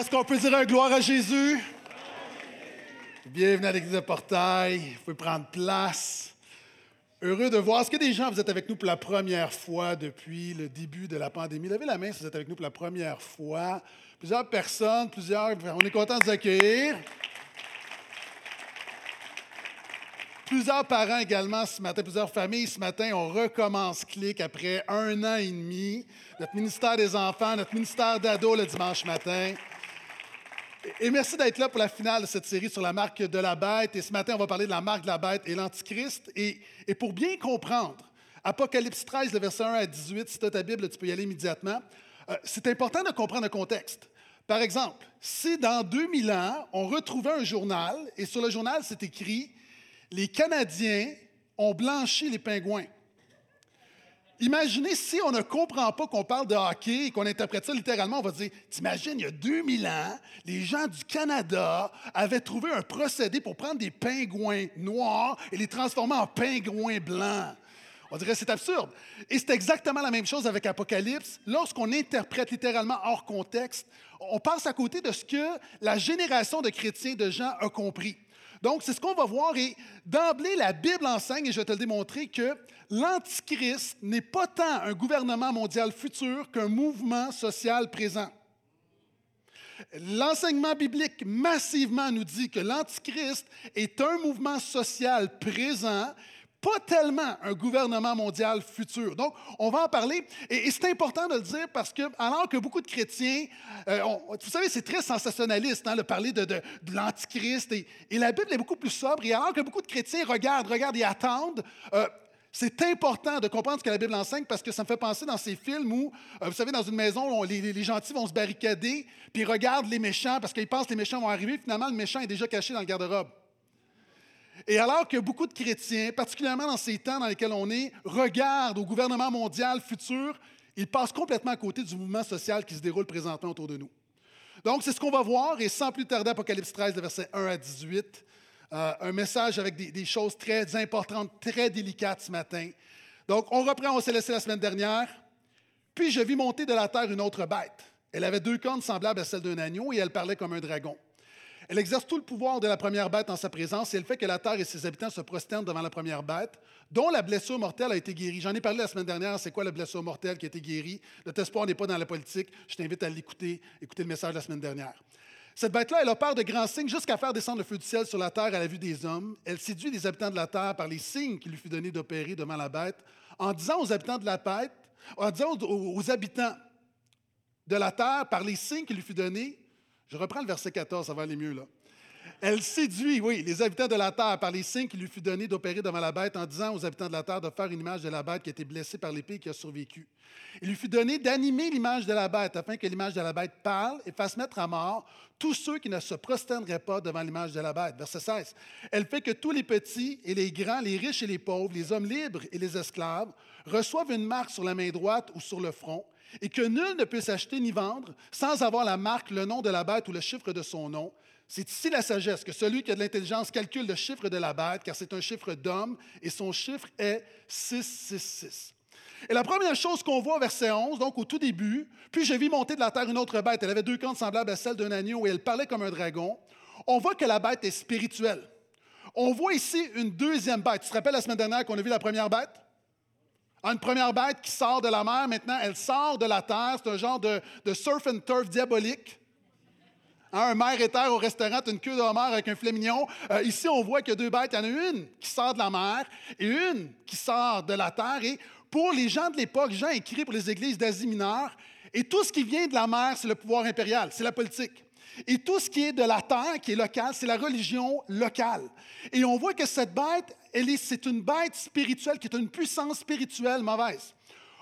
Est-ce qu'on peut dire un gloire à Jésus? Bienvenue à l'église de Portail. Vous pouvez prendre place. Heureux de voir. Est-ce que des gens, vous êtes avec nous pour la première fois depuis le début de la pandémie? Levez la main si vous êtes avec nous pour la première fois. Plusieurs personnes, plusieurs. On est content de vous accueillir. Plusieurs parents également ce matin, plusieurs familles ce matin. On recommence Clic après un an et demi. Notre ministère des enfants, notre ministère d'ados le dimanche matin. Et merci d'être là pour la finale de cette série sur la marque de la bête. Et ce matin, on va parler de la marque de la bête et l'Antichrist. Et, pour bien comprendre, Apocalypse 13, le verset 1 à 18, si tu as ta Bible, tu peux y aller immédiatement. Euh, c'est important de comprendre le contexte. Par exemple, si dans 2000 ans, on retrouvait un journal et sur le journal, c'est écrit les Canadiens ont blanchi les pingouins. Imaginez si on ne comprend pas qu'on parle de hockey et qu'on interprète ça littéralement, on va dire T'imagines, il y a 2000 ans, les gens du Canada avaient trouvé un procédé pour prendre des pingouins noirs et les transformer en pingouins blancs. On dirait c'est absurde. Et c'est exactement la même chose avec Apocalypse. Lorsqu'on interprète littéralement hors contexte, on passe à côté de ce que la génération de chrétiens, de gens, a compris. Donc, c'est ce qu'on va voir. Et d'emblée, la Bible enseigne, et je vais te le démontrer, que l'Antichrist n'est pas tant un gouvernement mondial futur qu'un mouvement social présent. L'enseignement biblique massivement nous dit que l'Antichrist est un mouvement social présent pas tellement un gouvernement mondial futur. Donc, on va en parler. Et, c'est important de le dire parce que, alors que beaucoup de chrétiens, euh, vous savez, c'est très sensationnaliste hein, de parler de, de, l'Antichrist. Et, la Bible est beaucoup plus sobre. Et alors que beaucoup de chrétiens regardent, regardent et attendent, euh, c'est important de comprendre ce que la Bible enseigne parce que ça me fait penser dans ces films où, euh, vous savez, dans une maison, les, les, gentils vont se barricader, puis regardent les méchants parce qu'ils pensent que les méchants vont arriver. Finalement, le méchant est déjà caché dans le garde-robe. Et alors que beaucoup de chrétiens, particulièrement dans ces temps dans lesquels on est, regardent au gouvernement mondial futur, ils passent complètement à côté du mouvement social qui se déroule présentement autour de nous. Donc, c'est ce qu'on va voir, et sans plus tarder, Apocalypse 13, versets 1 à 18, euh, un message avec des, des, choses très importantes, très délicates ce matin. Donc, on reprend, on s'est laissé la semaine dernière. Puis je vis monter de la terre une autre bête. Elle avait deux cornes semblables à celles d'un agneau et elle parlait comme un dragon. Elle exerce tout le pouvoir de la première bête en sa présence et elle fait que la terre et ses habitants se prosternent devant la première bête, dont la blessure mortelle a été guérie. J'en ai parlé la semaine dernière, c'est quoi la blessure mortelle qui a été guérie? Notre espoir n'est pas dans la politique. Je t'invite à l'écouter, écouter le message de la semaine dernière. Cette bête-là, elle opère de grands signes jusqu'à faire descendre le feu du ciel sur la terre à la vue des hommes. Elle séduit les habitants de la terre par les signes qu'il lui fut donné d'opérer devant la bête, en disant aux habitants de la bête, en disant aux habitants de la terre par les signes qu'il lui fut donné, je reprends le verset 14, ça va aller mieux là. Elle séduit, oui, les habitants de la terre par les signes qui lui fut donné d'opérer devant la bête en disant aux habitants de la terre de faire une image de la bête qui a été blessée par l'épée et qui a survécu. Il lui fut donné d'animer l'image de la bête afin que l'image de la bête parle et fasse mettre à mort tous ceux qui ne se prosterneraient pas devant l'image de la bête. Verset 16. Elle fait que tous les petits et les grands, les riches et les pauvres, les hommes libres et les esclaves reçoivent une marque sur la main droite ou sur le front et que nul ne puisse acheter ni vendre sans avoir la marque, le nom de la bête ou le chiffre de son nom. C'est ici la sagesse, que celui qui a de l'intelligence calcule le chiffre de la bête, car c'est un chiffre d'homme, et son chiffre est 666. Et la première chose qu'on voit verset 11, donc au tout début, puis je vis monter de la terre une autre bête. Elle avait deux cornes semblables à celles d'un agneau et elle parlait comme un dragon. On voit que la bête est spirituelle. On voit ici une deuxième bête. Tu te rappelles la semaine dernière qu'on a vu la première bête? Une première bête qui sort de la mer, maintenant elle sort de la terre. C'est un genre de, surf and turf diabolique. Hein, un maire et terre au restaurant, une queue de homard avec un filet mignon. Euh, ici, on voit qu'il y a deux bêtes. Il y en a une qui sort de la mer et une qui sort de la terre. Et pour les gens de l'époque, Jean écrit pour les églises d'Asie mineure, et tout ce qui vient de la mer, c'est le pouvoir impérial, c'est la politique. Et tout ce qui est de la terre, qui est local, c'est la religion locale. Et on voit que cette bête, c'est une bête spirituelle qui est une puissance spirituelle mauvaise.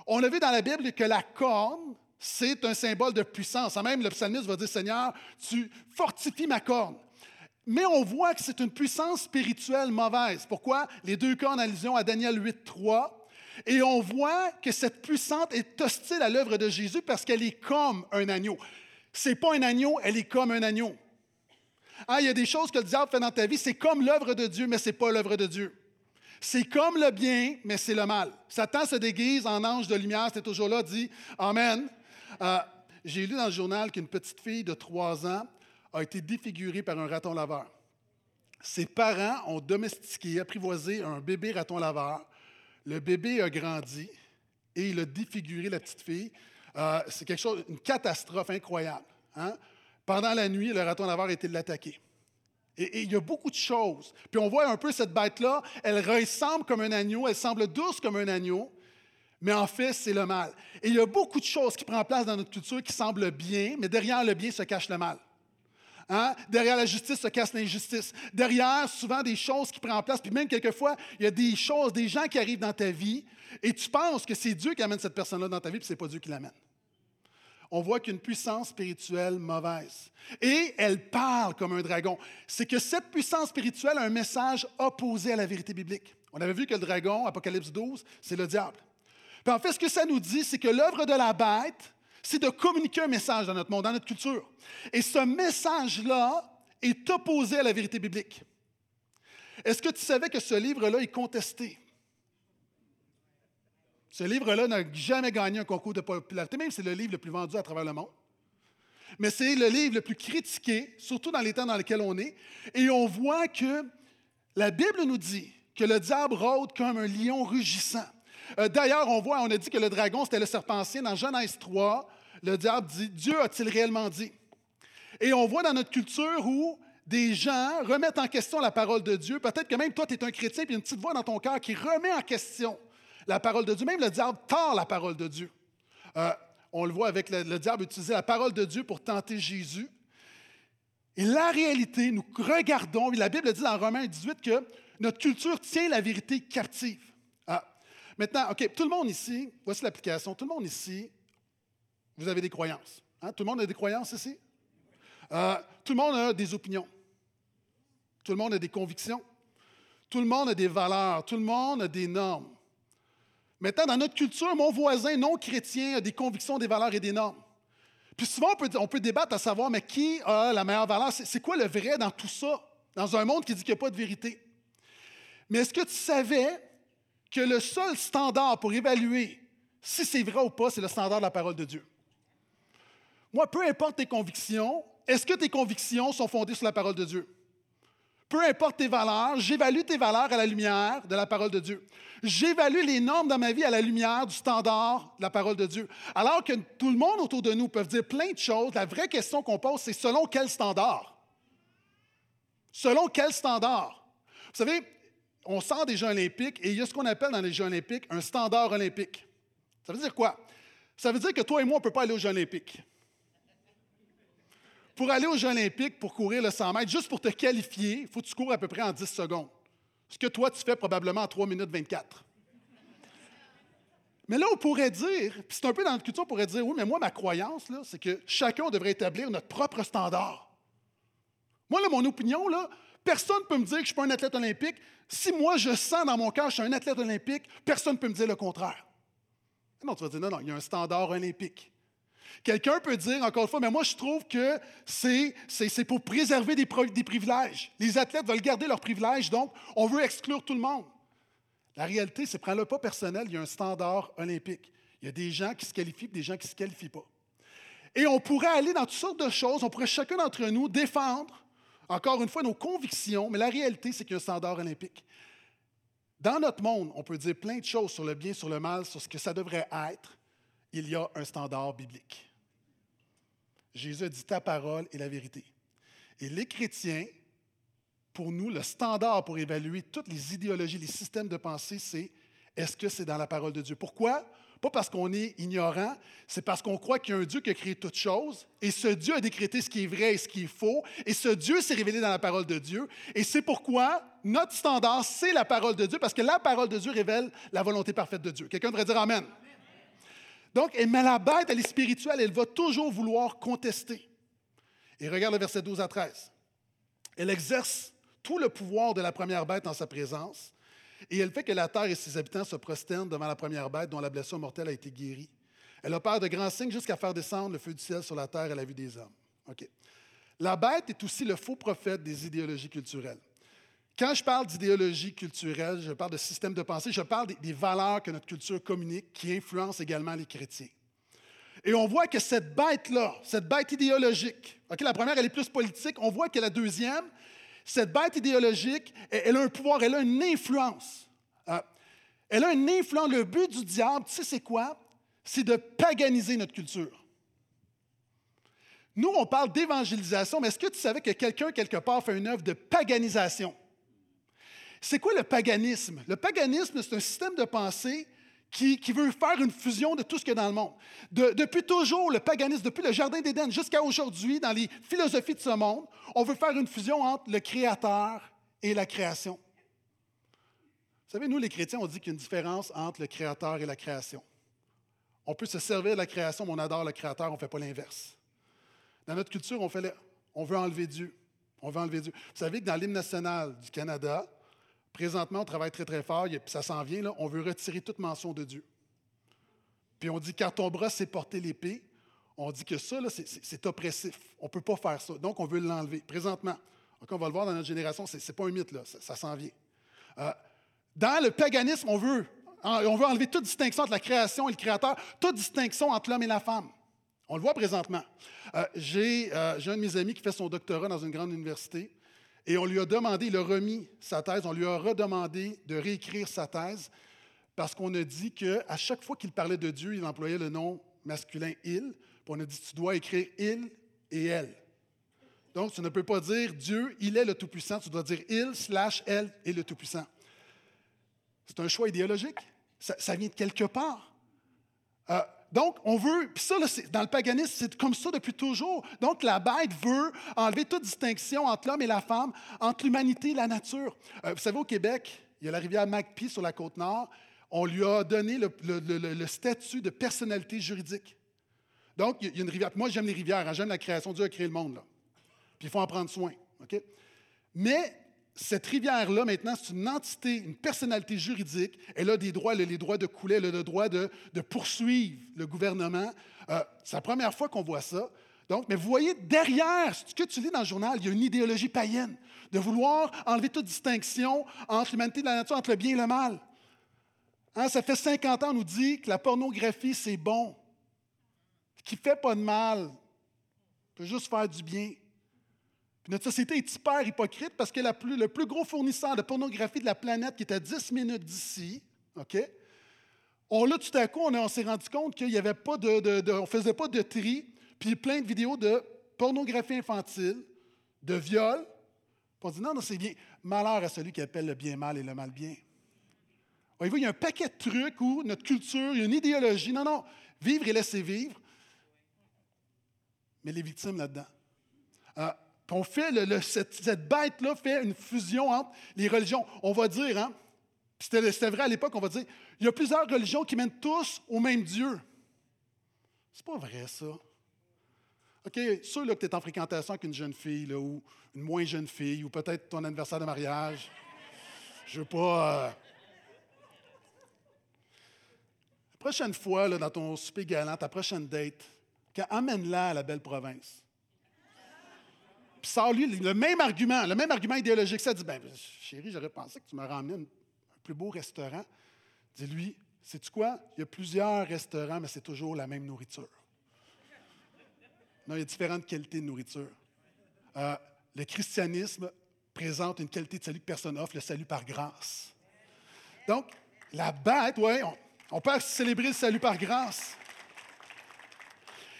On a vu dans la Bible que la corne, c'est un symbole de puissance. Même le psalmiste va dire, Seigneur, tu fortifies ma corne. Mais on voit que c'est une puissance spirituelle mauvaise. Pourquoi? Les deux cornes allusion à Daniel 8, 3. Et on voit que cette puissance est hostile à l'œuvre de Jésus parce qu'elle est comme un agneau. C'est pas un agneau, elle est comme un agneau. Ah, il y a des choses que le diable fait dans ta vie, c'est comme l'œuvre de Dieu, mais ce n'est pas l'œuvre de Dieu. C'est comme le bien, mais c'est le mal. Satan se déguise en ange de lumière, c'est toujours là, dit Amen. Euh, j'ai lu dans le journal qu'une petite fille de 3 ans a été défigurée par un raton laveur. Ses parents ont domestiqué, apprivoisé un bébé raton laveur. Le bébé a grandi et il a défiguré la petite fille. Euh, c'est quelque chose, une catastrophe incroyable. Hein? Pendant la nuit, le raton laveur a été l'attaquer. Et, il y a beaucoup de choses. Puis on voit un peu cette bête-là, elle ressemble comme un agneau, elle semble douce comme un agneau, mais en fait, c'est le mal. Et il y a beaucoup de choses qui prennent place dans notre culture qui semblent bien, mais derrière le bien se cache le mal. Hein? Derrière la justice se cache l'injustice. Derrière, souvent, des choses qui prennent place. Puis même quelquefois, il y a des choses, des gens qui arrivent dans ta vie et tu penses que c'est Dieu qui amène cette personne-là dans ta vie, puis ce n'est pas Dieu qui l'amène on voit qu'une puissance spirituelle mauvaise. Et elle parle comme un dragon. C'est que cette puissance spirituelle a un message opposé à la vérité biblique. On avait vu que le dragon, Apocalypse 12, c'est le diable. Puis en fait, ce que ça nous dit, c'est que l'œuvre de la bête, c'est de communiquer un message dans notre monde, dans notre culture. Et ce message-là est opposé à la vérité biblique. Est-ce que tu savais que ce livre-là est contesté? Ce livre-là n'a jamais gagné un concours de popularité, même si c'est le livre le plus vendu à travers le monde. Mais c'est le livre le plus critiqué, surtout dans les temps dans lesquels on est. Et on voit que la Bible nous dit que le diable rôde comme un lion rugissant. Euh, d'ailleurs, on voit, on a dit que le dragon, c'était le serpent. Dans Genèse 3, le diable dit Dieu a-t-il réellement dit Et on voit dans notre culture où des gens remettent en question la parole de Dieu. Peut-être que même toi, tu es un chrétien, puis une petite voix dans ton cœur qui remet en question la parole de Dieu. Même le diable tord la parole de Dieu. Euh, on le voit avec le, diable utiliser la parole de Dieu pour tenter Jésus. Et la réalité, nous regardons, la Bible dit dans Romains 18 que notre culture tient la vérité captive. Ah. Maintenant, OK, tout le monde ici, voici l'application, tout le monde ici, vous avez des croyances. Hein? Tout le monde a des croyances ici? Euh, tout le monde a des opinions. Tout le monde a des convictions. Tout le monde a des valeurs. Tout le monde a des normes. Maintenant, dans notre culture, mon voisin non chrétien a des convictions, des valeurs et des normes. Puis souvent, on peut, débattre à savoir, mais qui a la meilleure valeur? C'est quoi le vrai dans tout ça, dans un monde qui dit qu'il n'y a pas de vérité? Mais est-ce que tu savais que le seul standard pour évaluer si c'est vrai ou pas, c'est le standard de la parole de Dieu? Moi, peu importe tes convictions, est-ce que tes convictions sont fondées sur la parole de Dieu? Peu importe tes valeurs, j'évalue tes valeurs à la lumière de la parole de Dieu. J'évalue les normes dans ma vie à la lumière du standard de la parole de Dieu. Alors que tout le monde autour de nous peut dire plein de choses, la vraie question qu'on pose, c'est selon quel standard? Selon quel standard? Vous savez, on sort des Jeux olympiques et il y a ce qu'on appelle dans les Jeux olympiques un standard olympique. Ça veut dire quoi? Ça veut dire que toi et moi, on ne peut pas aller aux Jeux olympiques pour aller aux Jeux olympiques, pour courir le 100 mètres, juste pour te qualifier, il faut que tu cours à peu près en 10 secondes. Ce que toi, tu fais probablement en 3 minutes 24. Mais là, on pourrait dire, puis c'est un peu dans notre culture, on pourrait dire, oui, mais moi, ma croyance, c'est que chacun devrait établir notre propre standard. Moi, là, mon opinion, là, personne ne peut me dire que je ne suis pas un athlète olympique. Si moi, je sens dans mon cœur que je suis un athlète olympique, personne ne peut me dire le contraire. Non, tu vas dire, non, non, il y a un standard olympique. Quelqu'un peut dire, encore une fois, mais moi je trouve que c'est, pour préserver des, privilèges. Les athlètes veulent garder leurs privilèges, donc on veut exclure tout le monde. La réalité, c'est prends-le pas personnel, il y a un standard olympique. Il y a des gens qui se qualifient des gens qui ne se qualifient pas. Et on pourrait aller dans toutes sortes de choses, on pourrait chacun d'entre nous défendre, encore une fois, nos convictions, mais la réalité, c'est qu'il y a un standard olympique. Dans notre monde, on peut dire plein de choses sur le bien, sur le mal, sur ce que ça devrait être. Il y a un standard biblique. Jésus a dit ta parole est la vérité. Et les chrétiens, pour nous, le standard pour évaluer toutes les idéologies, les systèmes de pensée, c'est est-ce que c'est dans la parole de Dieu? Pourquoi? Pas parce qu'on est ignorant, c'est parce qu'on croit qu'il y a un Dieu qui a créé toutes choses, et ce Dieu a décrété ce qui est vrai et ce qui est faux, et ce Dieu s'est révélé dans la parole de Dieu, et c'est pourquoi notre standard, c'est la parole de Dieu, parce que la parole de Dieu révèle la volonté parfaite de Dieu. Quelqu'un devrait dire Amen. Donc, mais la bête, elle est spirituelle, elle va toujours vouloir contester. Et regarde le verset 12 à 13. Elle exerce tout le pouvoir de la première bête en sa présence, et elle fait que la terre et ses habitants se prosternent devant la première bête dont la blessure mortelle a été guérie. Elle opère de grands signes jusqu'à faire descendre le feu du ciel sur la terre à la vue des hommes. OK. La bête est aussi le faux prophète des idéologies culturelles. Quand je parle d'idéologie culturelle, je parle de système de pensée, je parle des, valeurs que notre culture communique qui influencent également les chrétiens. Et on voit que cette bête-là, cette bête idéologique, la première, elle est plus politique, on voit que la deuxième, cette bête idéologique, elle a un pouvoir, elle a une influence. Euh, elle a une influence. Le but du diable, tu sais, c'est quoi? C'est de paganiser notre culture. Nous, on parle d'évangélisation, mais est-ce que tu savais que quelqu'un, quelque part, fait une œuvre de paganisation? C'est quoi le paganisme? Le paganisme, c'est un système de pensée qui, veut faire une fusion de tout ce qu'il y a dans le monde. depuis toujours, le paganisme, depuis le Jardin d'Éden jusqu'à aujourd'hui, dans les philosophies de ce monde, on veut faire une fusion entre le Créateur et la création. Vous savez, nous, les chrétiens, on dit qu'il y a une différence entre le Créateur et la création. On peut se servir de la création, mais on adore le Créateur, on ne fait pas l'inverse. Dans notre culture, on, fait on veut enlever Dieu. On veut enlever Dieu. Vous savez que dans l'hymne national du Canada, présentement, on travaille très, très fort, puis ça s'en vient, on veut retirer toute mention de Dieu. Puis on dit, car ton bras s'est porté l'épée, on dit que ça, c'est oppressif. On ne peut pas faire ça. Donc, on veut l'enlever. Présentement, on va le voir dans notre génération, ce n'est pas un mythe, ça, s'en vient. Euh, dans le paganisme, on veut, on veut enlever toute distinction entre la création et le créateur, toute distinction entre l'homme et la femme. On le voit présentement. Euh, euh, j'ai, un de mes amis qui fait son doctorat dans une grande université et on lui a demandé, il a remis sa thèse, on lui a redemandé de réécrire sa thèse parce qu'on a dit qu'à chaque fois qu'il parlait de Dieu, il employait le nom masculin il. Puis on a dit tu dois écrire il et elle. Donc tu ne peux pas dire Dieu, il est le Tout-Puissant, tu dois dire il slash elle est le Tout-Puissant. C'est un choix idéologique. Ça, vient de quelque part. Euh, donc, on veut, puis ça, dans le paganisme, c'est comme ça depuis toujours. Donc, la bête veut enlever toute distinction entre l'homme et la femme, entre l'humanité et la nature. Euh, vous savez, au Québec, il y a la rivière Macpie sur la côte nord. On lui a donné le, statut de personnalité juridique. Donc, il y a une rivière. Moi, j'aime les rivières, hein, j'aime la création. Dieu a créé le monde. Là. Puis il faut en prendre soin. OK? Mais cette rivière-là, maintenant, c'est une entité, une personnalité juridique. Elle a des droits, elle a les droits de couler, elle a le droit de, poursuivre le gouvernement. Euh, c'est la première fois qu'on voit ça. Donc, mais vous voyez, derrière ce que tu lis dans le journal, il y a une idéologie païenne de vouloir enlever toute distinction entre l'humanité et la nature, entre le bien et le mal. Hein, ça fait 50 ans, on nous dit que la pornographie, c'est bon, qui ne fait pas de mal, peut juste faire du bien notre société est hyper hypocrite parce que le plus gros fournisseur de pornographie de la planète, qui est à 10 minutes d'ici, OK? On l'a tout à coup, on, s'est rendu compte qu'il n'y avait pas de, on faisait pas de tri, puis plein de vidéos de pornographie infantile, de viol. On dit non, non, c'est bien. Malheur à celui qui appelle le bien mal et le mal bien. Voyez-vous, il y a un paquet de trucs où notre culture, il y a une idéologie. Non, non, vivre et laisser vivre. Mais les victimes là-dedans. On fait cette, bête-là fait une fusion entre les religions. On va dire, hein, c'était vrai à l'époque, on va dire, il y a plusieurs religions qui mènent tous au même Dieu. C'est pas vrai, ça. OK, sûr là, que tu es en fréquentation avec une jeune fille, ou une moins jeune fille, ou peut-être ton anniversaire de mariage. Je veux pas. Euh, la prochaine fois, dans ton souper galant, ta prochaine date, amène-la à la belle province. Puis sort lui le même argument, le même argument idéologique. Ça dit ben, chérie, j'aurais pensé que tu m'aurais emmené un plus beau restaurant. Dis-lui, sais-tu quoi? Il y a plusieurs restaurants, mais c'est toujours la même nourriture. Non, il y a différentes qualités de nourriture. Euh, le christianisme présente une qualité de salut que personne n'offre, le salut par grâce. Donc, la bête, oui, on, on peut célébrer le salut par grâce.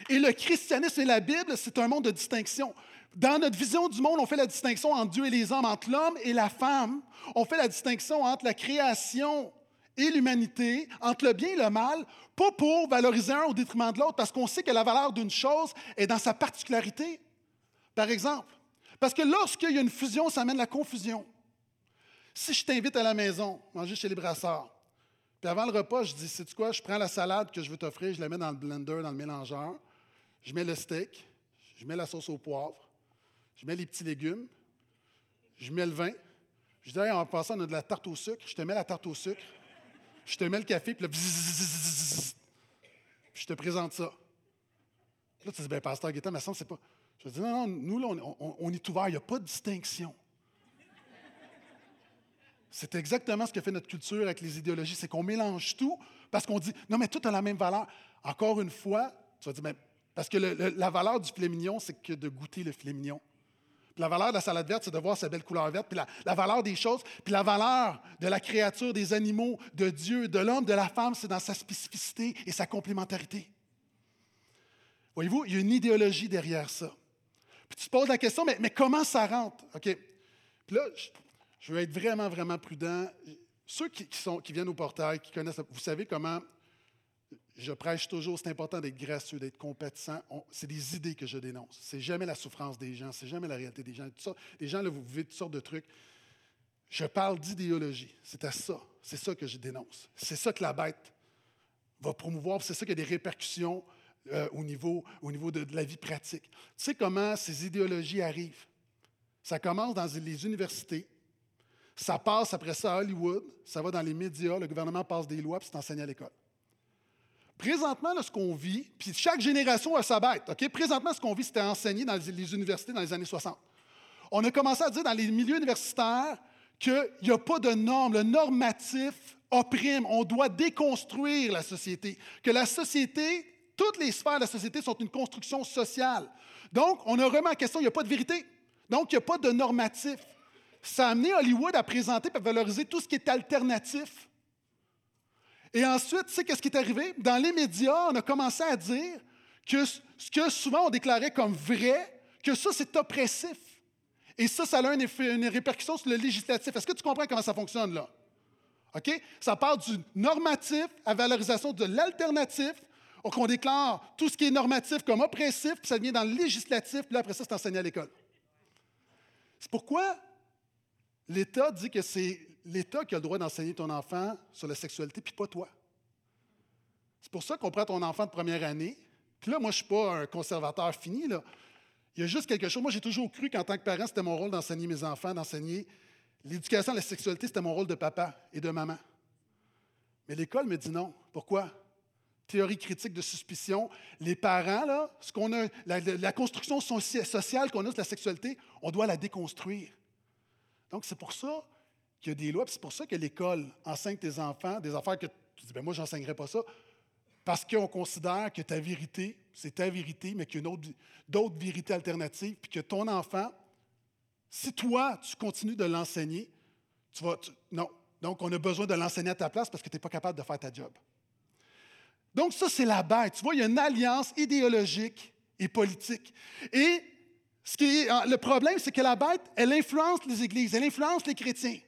Et le christianisme et la Bible, c'est un monde de distinction. Dans notre vision du monde, on fait la distinction entre Dieu et les hommes, entre l'homme et la femme. On fait la distinction entre la création et l'humanité, entre le bien et le mal, pas pour valoriser un au détriment de l'autre, parce qu'on sait que la valeur d'une chose est dans sa particularité. Par exemple, parce que lorsqu'il y a une fusion, ça amène la confusion. Si je t'invite à la maison, manger chez les brasseurs, puis avant le repas, je dis, sais-tu quoi, je prends la salade que je veux t'offrir, je la mets dans le blender, dans le mélangeur, je mets le steak, je mets la sauce au poivre, je mets les petits légumes, je mets le vin. Je dis, en passant, on a de la tarte au sucre. Je te mets la tarte au sucre. Je te mets le café, puis là, je te présente ça. Là, tu dis, ben, pasteur Guetta, mais ça, c'est pas. Je dis, non, non, nous, là, on, est ouvert, il n'y a pas de distinction. C'est exactement ce que fait notre culture avec les idéologies, c'est qu'on mélange tout parce qu'on dit, non, mais tout a la même valeur. Encore une fois, Tu vas dire, ben, parce que la valeur du filet mignon, c'est que de goûter le filet mignon. La valeur de la salade verte, c'est de voir sa belle couleur verte. Puis la, valeur des choses, puis la valeur de la créature, des animaux, de Dieu, de l'homme, de la femme, c'est dans sa spécificité et sa complémentarité. Voyez-vous, il y a une idéologie derrière ça. Puis tu te poses la question, mais, comment ça rentre? OK. Puis là, je, veux être vraiment, vraiment prudent. Ceux qui viennent au portail, qui connaissent, vous savez comment je prêche toujours, c'est important d'être gracieux, d'être compétent. C'est des idées que je dénonce. C'est jamais la souffrance des gens, c'est jamais la réalité des gens. Les gens, là, vous vivez toutes sortes de trucs. Je parle d'idéologie. C'est à ça. C'est ça que je dénonce. C'est ça que la bête va promouvoir. C'est ça qui a des répercussions euh, au niveau, au niveau de, de, la vie pratique. Tu sais comment ces idéologies arrivent? Ça commence dans les universités. Ça passe après ça à Hollywood. Ça va dans les médias. Le gouvernement passe des lois, puis c'est enseigné à l'école. Présentement, ce qu'on vit, puis chaque génération a sa bête. OK? Présentement, ce qu'on vit, c'était enseigné dans les universités dans les années 60. On a commencé à dire dans les milieux universitaires qu'il n'y a pas de normes. Le normatif opprime. On doit déconstruire la société. Que la société, toutes les sphères de la société sont une construction sociale. Donc, on a remis en question, il n'y a pas de vérité. Donc, il n'y a pas de normatif. Ça a amené Hollywood à présenter et à valoriser tout ce qui est alternatif. Et ensuite, tu sais qu'est-ce qui est arrivé? Dans les médias, on a commencé à dire que ce que souvent on déclarait comme vrai, que ça, c'est oppressif. Et ça, ça a un effet, une répercussion sur le législatif. Est-ce que tu comprends comment ça fonctionne là? OK? Ça part du normatif à valorisation de l'alternatif, qu'on déclare tout ce qui est normatif comme oppressif, puis ça devient dans le législatif, puis là, après ça, c'est enseigné à l'école. C'est pourquoi l'État dit que c'est l'État qui a le droit d'enseigner ton enfant sur la sexualité, puis pas toi. C'est pour ça qu'on prend ton enfant de première année. Puis là, moi, je ne suis pas un conservateur fini. Il y a juste quelque chose. Moi, j'ai toujours cru qu'en tant que parent, c'était mon rôle d'enseigner mes enfants, d'enseigner l'éducation à la sexualité, c'était mon rôle de papa et de maman. Mais l'école me dit non. Pourquoi? Théorie critique de suspicion. Les parents, ce qu'on a, la, la construction sociale qu'on a sur la sexualité, on doit la déconstruire. Donc, c'est pour ça qu'il y a des lois. C'est pour ça que l'école enseigne tes enfants des affaires que tu dis, ben moi, je n'enseignerai pas ça. Parce qu'on considère que ta vérité, c'est ta vérité, mais qu'il y a d'autres vérités alternatives, puis que ton enfant, si toi, tu continues de l'enseigner, tu vas. non. Donc, on a besoin de l'enseigner à ta place parce que tu n'es pas capable de faire ta job. Donc, ça, c'est la bête. Tu vois, il y a une alliance idéologique et politique. Et ce qui est, le problème, c'est que la bête, elle influence les églises, elle influence les chrétiens.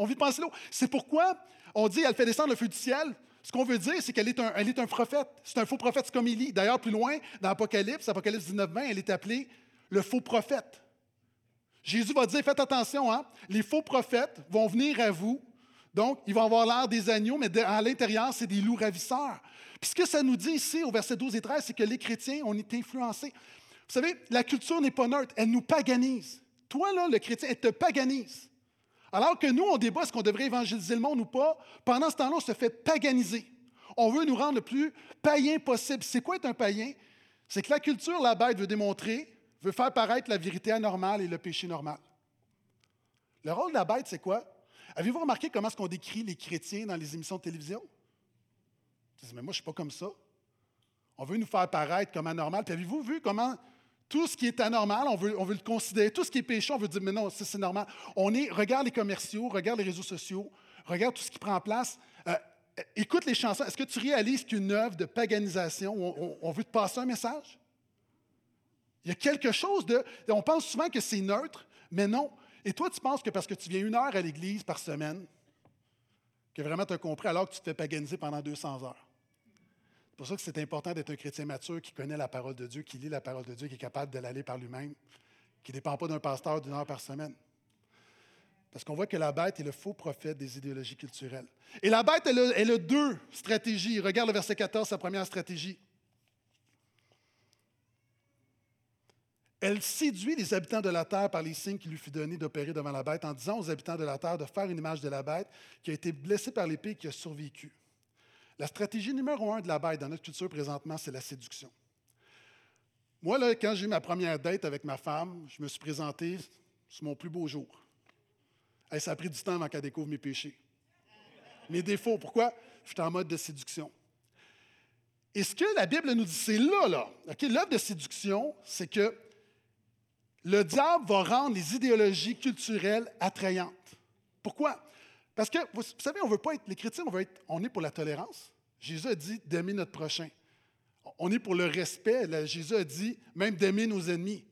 On vit penser l'eau. C'est pourquoi on dit qu'elle fait descendre le feu du ciel. Ce qu'on veut dire, c'est qu'elle est, un, est un prophète. C'est un faux prophète, c'est comme Élie. D'ailleurs, plus loin, dans Apocalypse, Apocalypse 19, 20, elle est appelée le faux prophète. Jésus va dire, faites attention, hein? les faux prophètes vont venir à vous. Donc, ils vont avoir l'air des agneaux, mais à l'intérieur, c'est des loups ravisseurs. Puis ce que ça nous dit ici, au verset 12 et 13, c'est que les chrétiens, on est influencés. Vous savez, la culture n'est pas neutre, elle nous paganise. Toi, là, le chrétien, elle te paganise. Alors que nous, on débat est-ce qu'on devrait évangéliser le monde ou pas. Pendant ce temps-là, on se fait paganiser. On veut nous rendre le plus païen possible. C'est quoi être un païen? C'est que la culture, la bête, veut démontrer, veut faire paraître la vérité anormale et le péché normal. Le rôle de la bête, c'est quoi? Avez-vous remarqué comment est-ce qu'on décrit les chrétiens dans les émissions de télévision? mais moi, je ne suis pas comme ça. On veut nous faire paraître comme anormal. Puis avez-vous vu comment tout ce qui est anormal, on veut, le considérer. Tout ce qui est péché, on veut dire, mais non, c'est normal. On est, regarde les commerciaux, regarde les réseaux sociaux, regarde tout ce qui prend place. Euh, écoute les chansons. Est-ce que tu réalises qu'une œuvre de paganisation, on, on, veut te passer un message? Il y a quelque chose de. On pense souvent que c'est neutre, mais non. Et toi, tu penses que parce que tu viens une heure à l'église par semaine, que vraiment tu as compris alors que tu te fais paganiser pendant 200 heures? Pour ça que c'est important d'être un chrétien mature qui connaît la parole de Dieu, qui lit la parole de Dieu, qui est capable de l'aller par lui-même, qui ne dépend pas d'un pasteur d'une heure par semaine. Parce qu'on voit que la bête est le faux prophète des idéologies culturelles. Et la bête, elle a, elle a deux stratégies. Regarde le verset 14, sa première stratégie. Elle séduit les habitants de la terre par les signes qui lui fut donné d'opérer devant la bête en disant aux habitants de la terre de faire une image de la bête qui a été blessée par l'épée et qui a survécu. La stratégie numéro un de la bête dans notre culture présentement, c'est la séduction. Moi, quand j'ai eu ma première date avec ma femme, je me suis présenté sur mon plus beau jour. ça a pris du temps avant qu'elle découvre mes péchés. Mes défauts, pourquoi? J'étais en mode de séduction. Et ce que la Bible nous dit, c'est là, là. L'œuvre de séduction, c'est que le diable va rendre les idéologies culturelles attrayantes. Pourquoi? Parce que, vous savez, on veut pas être, les chrétiens, on, veut être, on est pour la tolérance. Jésus a dit d'aimer notre prochain. On est pour le respect. Jésus a dit même d'aimer nos ennemis.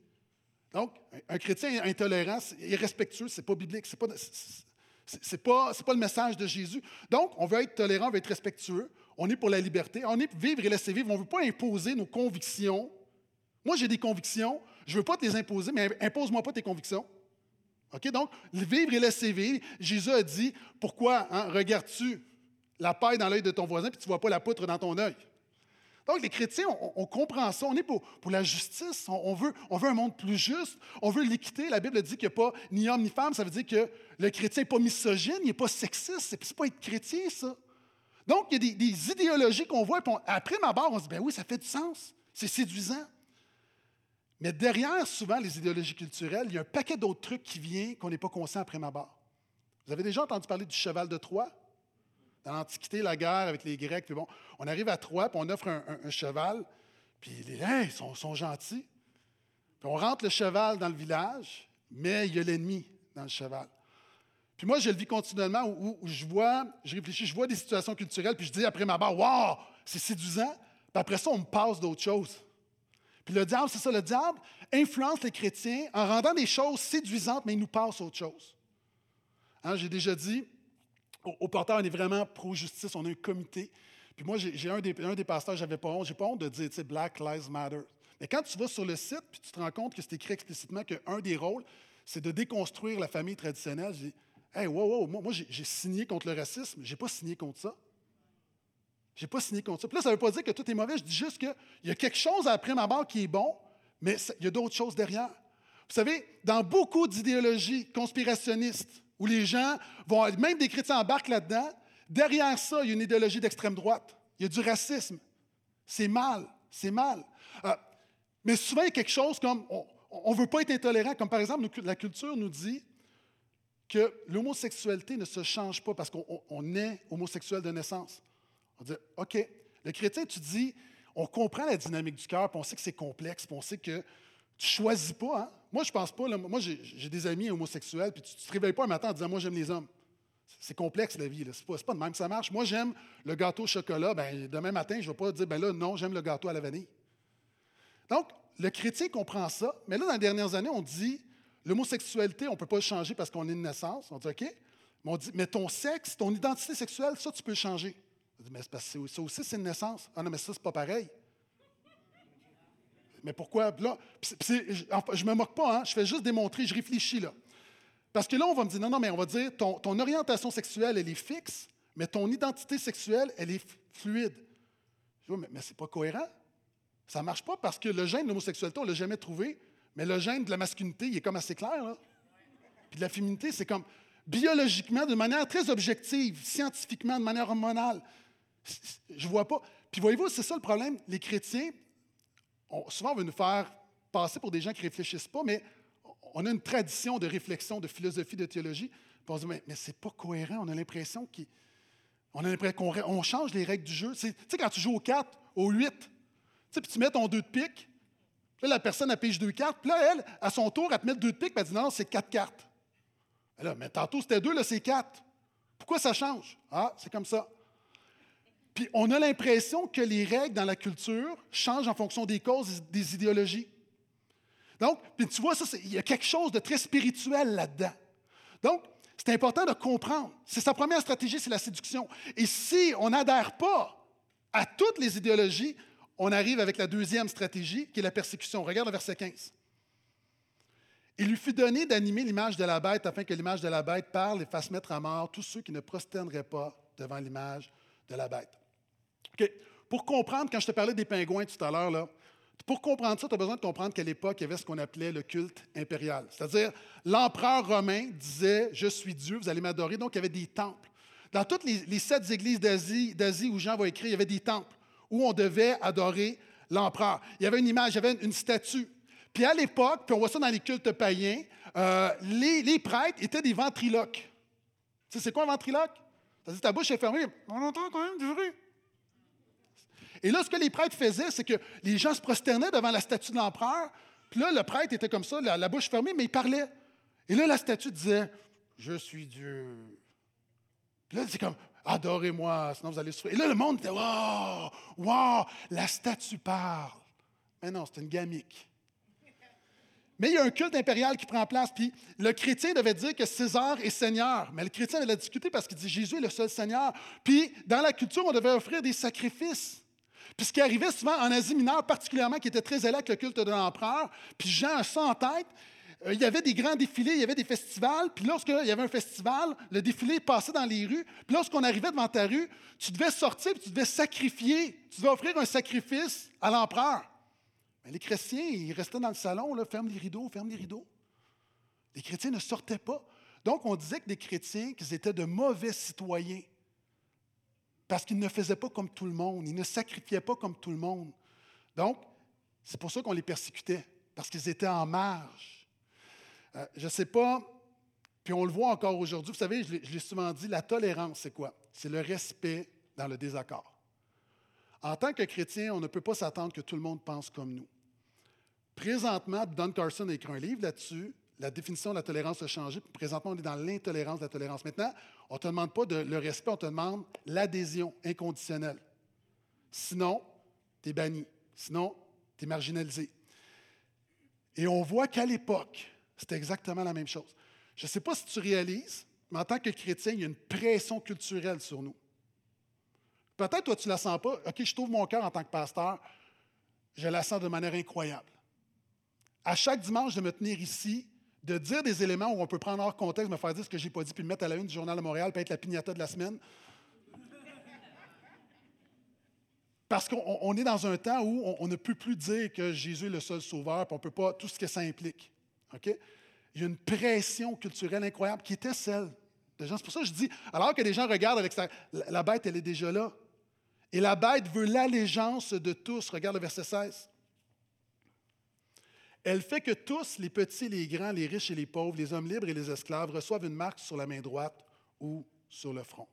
Donc, un chrétien intolérant, irrespectueux, ce n'est pas biblique. Ce n'est pas, pas, pas le message de Jésus. Donc, on veut être tolérant, on veut être respectueux. On est pour la liberté. On est pour vivre et laisser vivre. On ne veut pas imposer nos convictions. Moi, j'ai des convictions. Je ne veux pas te les imposer, mais impose-moi pas tes convictions. OK? Donc, vivre et laisser vivre. Jésus a dit Pourquoi hein, regardes-tu la paille dans l'œil de ton voisin puis tu ne vois pas la poutre dans ton œil? Donc, les chrétiens, on, comprend ça. On est pour, la justice. On, veut, un monde plus juste. On veut l'équité. La Bible dit qu'il n'y a pas ni homme ni femme. Ça veut dire que le chrétien n'est pas misogyne, il n'est pas sexiste. Ce n'est pas être chrétien, ça. Donc, il y a des, idéologies qu'on voit. Puis après ma barre, on se dit ben oui, ça fait du sens. C'est séduisant. Mais derrière, souvent, les idéologies culturelles, il y a un paquet d'autres trucs qui viennent qu'on n'est pas conscient après ma barre. Vous avez déjà entendu parler du cheval de Troie? Dans l'Antiquité, la guerre avec les Grecs, puis bon, on arrive à Troie, puis on offre un, cheval, puis les hey, sont, sont gentils. Puis on rentre le cheval dans le village, mais il y a l'ennemi dans le cheval. Puis moi, je le vis continuellement où, je vois, je réfléchis, je vois des situations culturelles, puis je dis après ma barre, Waouh, c'est séduisant. Puis après ça, on me passe d'autres choses. Puis le diable, c'est ça, le diable influence les chrétiens en rendant des choses séduisantes, mais il nous passe autre chose. Hein, j'ai déjà dit, au, porteur, on est vraiment pro-justice, on a un comité. Puis moi, j'ai un des, un des pasteurs, j'avais pas honte, j'ai pas honte de dire, tu sais, Black Lives Matter. Mais quand tu vas sur le site, puis tu te rends compte que c'est écrit explicitement qu'un des rôles, c'est de déconstruire la famille traditionnelle, je dis, hey, wow, wow, moi, moi j'ai signé contre le racisme, j'ai pas signé contre ça. J'ai pas signé contre ça. Puis là, ça ne veut pas dire que tout est mauvais, je dis juste qu'il y a quelque chose après ma barre qui est bon, mais il y a d'autres choses derrière. Vous savez, dans beaucoup d'idéologies conspirationnistes, où les gens vont, même des chrétiens embarquent là-dedans, derrière ça, il y a une idéologie d'extrême droite. Il y a du racisme. C'est mal, c'est mal. Euh, mais souvent, il y a quelque chose comme, on ne veut pas être intolérant, comme par exemple, la culture nous dit que l'homosexualité ne se change pas parce qu'on est homosexuel de naissance. On dit, OK, le chrétien, tu dis, on comprend la dynamique du cœur, puis on sait que c'est complexe, puis on sait que tu ne choisis pas. Hein? Moi, je pense pas. moi, j'ai des amis homosexuels, puis tu ne te réveilles pas un matin en disant Moi, j'aime les hommes. C'est complexe, la vie. Ce n'est pas, de même que ça marche. Moi, j'aime le gâteau au chocolat. Ben, demain matin, je ne vais pas dire Ben là, non, j'aime le gâteau à la vanille. Donc, le chrétien comprend ça. Mais là, dans les dernières années, on dit L'homosexualité, on ne peut pas le changer parce qu'on est de naissance. On dit OK. Mais Mais ton sexe, ton identité sexuelle, ça, tu peux le changer. Mais parce que ça aussi, c'est une naissance. Ah non, mais ça, c'est pas pareil. Mais pourquoi? Là, je ne me moque pas, hein, je fais juste démontrer, je réfléchis là. Parce que là, on va me dire, non, non, mais on va dire, ton, orientation sexuelle, elle est fixe, mais ton identité sexuelle, elle est fluide. Je dis, mais, mais ce n'est pas cohérent. Ça ne marche pas parce que le gène de l'homosexualité, on ne l'a jamais trouvé, mais le gène de la masculinité, il est comme assez clair. Puis de la féminité, c'est comme biologiquement, de manière très objective, scientifiquement, de manière hormonale. Je ne vois pas. Puis voyez-vous, c'est ça le problème. Les chrétiens, souvent, on veut nous faire passer pour des gens qui ne réfléchissent pas, mais on a une tradition de réflexion, de philosophie, de théologie. On se dit, mais, mais c'est pas cohérent. On a l'impression qu'on on change les règles du jeu. Tu sais, quand tu joues au 4, au 8, puis tu mets ton 2 de pique, là, la personne, a pige deux cartes, puis là, elle, à son tour, elle te met deux de pique, puis elle dit, non, c'est quatre cartes. Là, mais tantôt, c'était deux, là, c'est quatre. Pourquoi ça change? Ah, c'est comme ça. Puis on a l'impression que les règles dans la culture changent en fonction des causes, des idéologies. Donc, tu vois, il y a quelque chose de très spirituel là-dedans. Donc, c'est important de comprendre. C'est sa première stratégie, c'est la séduction. Et si on n'adhère pas à toutes les idéologies, on arrive avec la deuxième stratégie, qui est la persécution. Regarde le verset 15. Il lui fut donné d'animer l'image de la bête afin que l'image de la bête parle et fasse mettre à mort tous ceux qui ne prosterneraient pas devant l'image de la bête. Pour comprendre, quand je te parlais des pingouins tout à l'heure, pour comprendre ça, tu as besoin de comprendre qu'à l'époque, il y avait ce qu'on appelait le culte impérial. C'est-à-dire, l'empereur romain disait Je suis Dieu, vous allez m'adorer. Donc, il y avait des temples. Dans toutes les, sept églises d'Asie, où Jean va écrire, il y avait des temples où on devait adorer l'empereur. Il y avait une image, il y avait une, statue. Puis à l'époque, puis on voit ça dans les cultes païens, euh, les, prêtres étaient des ventriloques. Tu sais, c'est quoi un ventriloque? Dit ta bouche est fermée, on entend quand même du bruit. Et là, ce que les prêtres faisaient, c'est que les gens se prosternaient devant la statue de l'empereur, puis là, le prêtre était comme ça, la, bouche fermée, mais il parlait. Et là, la statue disait Je suis Dieu. Puis là, c'est comme Adorez-moi, sinon vous allez souffrir. Et là, le monde était Wow, wow, la statue parle. Mais non, c'est une gamique. Mais il y a un culte impérial qui prend place, puis le chrétien devait dire que César est Seigneur. Mais le chrétien allait discuter parce qu'il dit Jésus est le seul Seigneur. Puis dans la culture, on devait offrir des sacrifices. Puis ce qui arrivait souvent en Asie mineure, particulièrement, qui était très zélé avec le culte de l'empereur, puis Jean a ça en tête, euh, il y avait des grands défilés, il y avait des festivals, puis lorsqu'il y avait un festival, le défilé passait dans les rues, puis lorsqu'on arrivait devant ta rue, tu devais sortir, puis tu devais sacrifier, tu devais offrir un sacrifice à l'empereur. Mais les chrétiens, ils restaient dans le salon, là, ferme les rideaux, ferme les rideaux. Les chrétiens ne sortaient pas. Donc, on disait que les chrétiens, qu'ils étaient de mauvais citoyens. Parce qu'ils ne faisaient pas comme tout le monde. Ils ne sacrifiaient pas comme tout le monde. Donc, c'est pour ça qu'on les persécutait, parce qu'ils étaient en marge. Euh, je ne sais pas, puis on le voit encore aujourd'hui. Vous savez, je l'ai souvent dit, la tolérance, c'est quoi? C'est le respect dans le désaccord. En tant que chrétien, on ne peut pas s'attendre que tout le monde pense comme nous. Présentement, Don Carson a écrit un livre là-dessus. La définition de la tolérance a changé. Présentement, on est dans l'intolérance de la tolérance. Maintenant, on ne te demande pas le respect, on te demande l'adhésion inconditionnelle. Sinon, tu es banni. Sinon, tu es marginalisé. Et on voit qu'à l'époque, c'était exactement la même chose. Je ne sais pas si tu réalises, mais en tant que chrétien, il y a une pression culturelle sur nous. Peut-être toi, tu ne la sens pas. OK, je trouve mon cœur en tant que pasteur, je la sens de manière incroyable. À chaque dimanche, de me tenir ici, de dire des éléments où on peut prendre hors contexte, me faire dire ce que je n'ai pas dit, puis me mettre à la une du Journal de Montréal, puis être la pignata de la semaine. Parce qu'on est dans un temps où on, ne peut plus dire que Jésus est le seul sauveur, puis on ne peut pas, tout ce que ça implique. Il y a une pression culturelle incroyable qui était celle de gens. C'est pour ça que je dis, alors que les gens regardent avec la bête, elle est déjà là. Et la bête veut l'allégeance de tous. Regarde le verset 16. Elle fait que tous, les petits, les grands, les riches et les pauvres, les hommes libres et les esclaves, reçoivent une marque sur la main droite ou sur le front.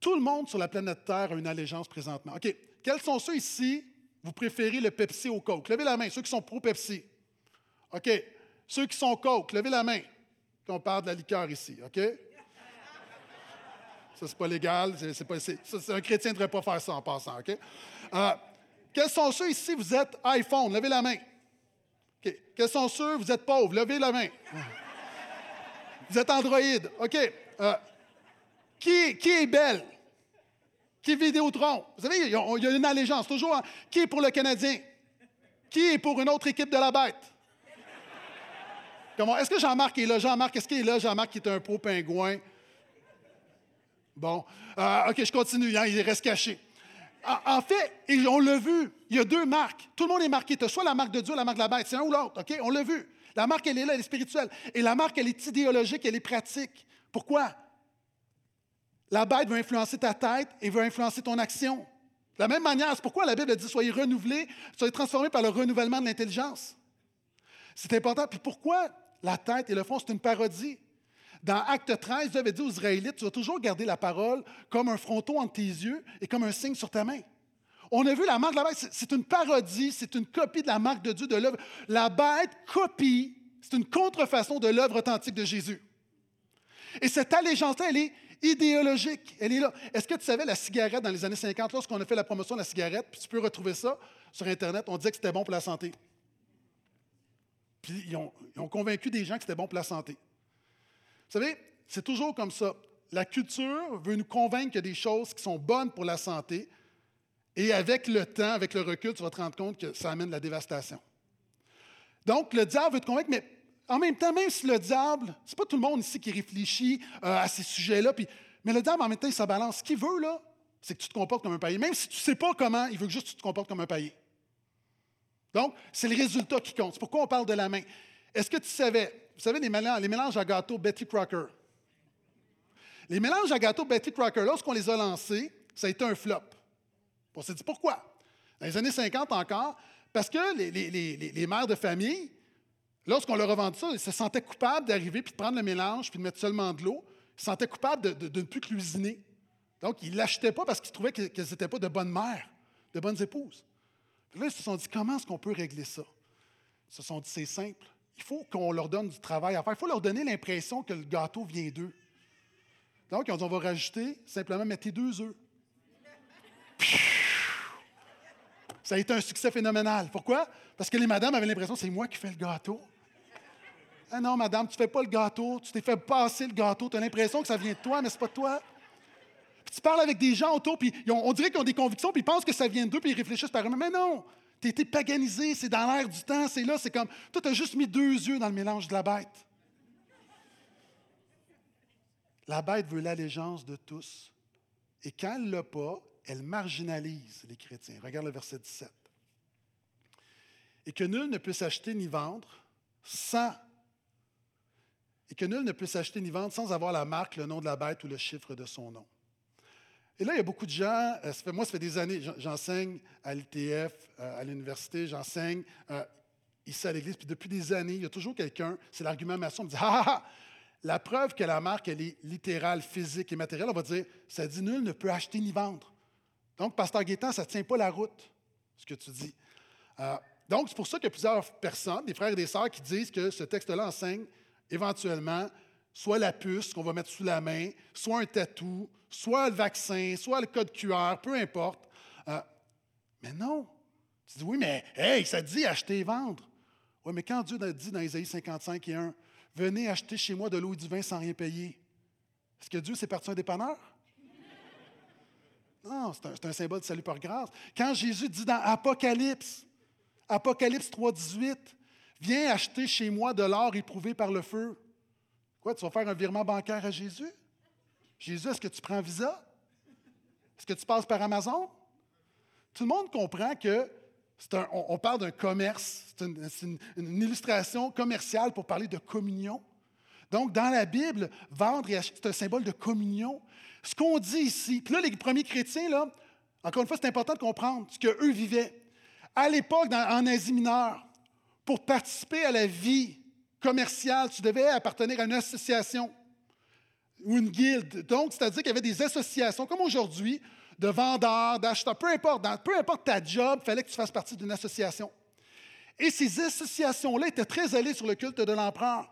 Tout le monde sur la planète Terre a une allégeance présentement. OK. Quels sont ceux ici, vous préférez le Pepsi au Coke? Levez la main, ceux qui sont pro-Pepsi. OK. Ceux qui sont Coke, levez la main. On parle de la liqueur ici, OK? Ça, c'est pas légal. C'est, un chrétien ne devrait pas faire ça en passant, OK? Euh, quels sont ceux ici, vous êtes iPhone? Levez la main. Quels sont ceux, vous êtes pauvres? Levez la main. Vous êtes Android. OK. Euh, qui, qui est belle? Qui est Vidéotron? Vous savez, il y a une allégeance toujours. Hein. Qui est pour le Canadien? Qui est pour une autre équipe de la bête? Comment? Est-ce que Jean-Marc est là? Jean-Marc, est-ce qu'il est là? Jean-Marc qui est un pro-pingouin. Bon, euh, OK, je continue, hein, il reste caché. En, fait, on l'a vu, il y a deux marques. Tout le monde est marqué. Tu as soit la marque de Dieu, la marque de la bête. C'est un ou l'autre, OK? On l'a vu. La marque, elle est là, elle est spirituelle. Et la marque, elle est idéologique, elle est pratique. Pourquoi? La bête veut influencer ta tête et veut influencer ton action. De la même manière, c'est pourquoi la Bible dit soyez renouvelés, soyez transformés par le renouvellement de l'intelligence. C'est important. Puis pourquoi la tête et le fond, c'est une parodie? Dans Acte 13, Dieu avait dit aux Israélites, tu vas toujours garder la parole comme un fronton entre tes yeux et comme un signe sur ta main. On a vu la marque de la bête, c'est une parodie, c'est une copie de la marque de Dieu, de l'œuvre. La bête copie, c'est une contrefaçon de l'œuvre authentique de Jésus. Et cette allégeance-là, elle est idéologique. Elle est là. Est-ce que tu savais la cigarette dans les années 50, lorsqu'on a fait la promotion de la cigarette, puis tu peux retrouver ça sur Internet, on disait que c'était bon pour la santé. Puis ils ont, ils ont convaincu des gens que c'était bon pour la santé. Vous savez, c'est toujours comme ça. La culture veut nous convaincre a des choses qui sont bonnes pour la santé, et avec le temps, avec le recul, tu vas te rendre compte que ça amène la dévastation. Donc, le diable veut te convaincre, mais en même temps, même si le diable, c'est pas tout le monde ici qui réfléchit euh, à ces sujets-là, mais le diable, en même temps, il se balance. Ce qu'il veut, là, c'est que tu te comportes comme un païen. Même si tu ne sais pas comment, il veut juste que tu te comportes comme un païen. Donc, c'est le résultat qui compte. C'est pourquoi on parle de la main. Est-ce que tu savais, vous savez, les mélanges, à gâteau Betty Crocker? Les mélanges à gâteau Betty Crocker, lorsqu'on les a lancés, ça a été un flop. On s'est dit pourquoi? Dans les années 50 encore, parce que les, mères de famille, lorsqu'on leur a vendu ça, ils se sentaient coupables d'arriver puis de prendre le mélange puis de mettre seulement de l'eau. Ils se sentaient coupables de, ne plus cuisiner. Donc, ils ne l'achetaient pas parce qu'ils trouvaient qu'elles n'étaient pas de bonnes mères, de bonnes épouses. là, ils se sont dit, comment est-ce qu'on peut régler ça? Ils se sont dit, c'est simple. Il faut qu'on leur donne du travail à. Il faut leur donner l'impression que le gâteau vient d'eux. Donc, on va rajouter simplement mettez deux œufs. Ça a été un succès phénoménal. Pourquoi? Parce que les madames avaient l'impression que c'est moi qui fais le gâteau. Ah non, madame, tu ne fais pas le gâteau, tu t'es fait passer le gâteau, tu as l'impression que ça vient de toi, mais ce n'est pas toi. Puis tu parles avec des gens autour, puis on dirait qu'ils ont des convictions, puis ils pensent que ça vient d'eux, puis ils réfléchissent par eux-mêmes. Mais non, tu été paganisé, c'est dans l'air du temps, c'est là, c'est comme. Toi, tu as juste mis deux yeux dans le mélange de la bête. La bête veut l'allégeance de tous. Et quand elle ne l'a pas, elle marginalise les chrétiens. Regarde le verset 17. Et que nul ne puisse acheter ni vendre sans et que nul ne puisse acheter ni vendre sans avoir la marque, le nom de la bête ou le chiffre de son nom. Et là, il y a beaucoup de gens, euh, moi, ça fait des années, j'enseigne à l'ITF, euh, à l'université, j'enseigne euh, ici à l'Église, puis depuis des années, il y a toujours quelqu'un, c'est l'argument maçon, on me dit Ah, ah, ah la preuve que la marque, elle est littérale, physique et matérielle, on va dire ça dit nul ne peut acheter ni vendre. Donc, Pasteur Gaétan, ça ne tient pas la route, ce que tu dis. donc, c'est pour ça qu'il y a plusieurs personnes, des frères et des sœurs, qui disent que ce texte-là enseigne éventuellement soit la puce qu'on va mettre sous la main, soit un tatou, soit le vaccin, soit le code QR, peu importe. Euh, mais non. Tu dis, oui, mais hey, ça dit acheter et vendre. Oui, mais quand Dieu dit dans Isaïe 55 et 1, venez acheter chez moi de l'eau et du vin sans rien payer, est-ce que Dieu s'est parti un dépanneur? Non, c'est un, symbole de salut par grâce. Quand Jésus dit dans Apocalypse, Apocalypse 3, 18, Viens acheter chez moi de l'or éprouvé par le feu. Quoi, tu vas faire un virement bancaire à Jésus? Jésus, est-ce que tu prends Visa? Est-ce que tu passes par Amazon? Tout le monde comprend que un, on, parle d'un commerce, c'est une, illustration commerciale pour parler de communion. Donc, dans la Bible, vendre et acheter, c'est un symbole de communion. Ce qu'on dit ici, puis là, les premiers chrétiens, là, encore une fois, c'est important de comprendre ce qu'eux vivaient. À l'époque, en Asie mineure, pour participer à la vie commerciale, tu devais appartenir à une association ou une guilde. Donc, c'est-à-dire qu'il y avait des associations, comme aujourd'hui, de vendeurs, d'acheteurs, peu importe, peu importe ta job, il fallait que tu fasses partie d'une association. Et ces associations-là étaient très allées sur le culte de l'empereur.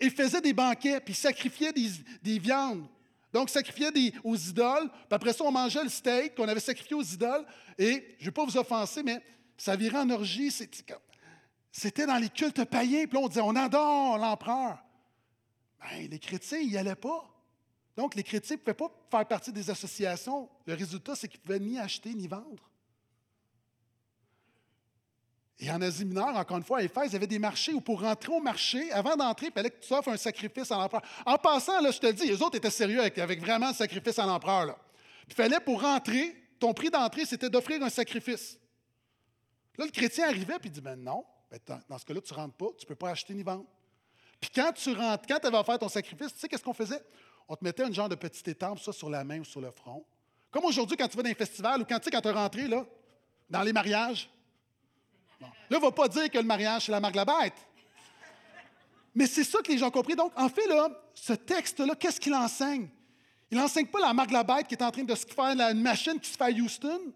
Ils faisaient des banquets, puis sacrifiaient des, viandes. Donc, sacrifiaient des, aux idoles, puis après ça, on mangeait le steak qu'on avait sacrifié aux idoles. Et je ne vais pas vous offenser, mais ça virait en orgie. C'était dans les cultes païens. Puis là, on disait, on adore l'empereur. Bien, les chrétiens, ils n'y allaient pas. Donc, les chrétiens ne pouvaient pas faire partie des associations. Le résultat, c'est qu'ils ne pouvaient ni acheter ni vendre. Et en Asie mineure, encore une fois, à Éphèse, il y avait des marchés où pour rentrer au marché, avant d'entrer, il fallait que tu offres un sacrifice à l'empereur. En passant, là, je te le dis, les autres étaient sérieux avec, avec vraiment le sacrifice à l'empereur. Il fallait pour rentrer, ton prix d'entrée, c'était d'offrir un sacrifice. Là, le chrétien arrivait et dit, ben non, ben, dans ce cas-là, tu ne rentres pas, tu ne peux pas acheter ni vendre. Puis quand tu rentres, quand tu avais faire ton sacrifice, tu sais qu'est-ce qu'on faisait? On te mettait un genre de petite étampe, ça, sur la main ou sur le front. Comme aujourd'hui, quand tu vas dans un festival ou quand tu sais, quand tu es rentré, là, dans les mariages. Là, il ne va pas dire que le mariage, c'est la marque la bête. Mais c'est ça que les gens ont compris. Donc, en fait, là, ce texte-là, qu'est-ce qu'il enseigne? Il n'enseigne pas la marque de la bête qui est en train de se faire une machine qui se fait à Houston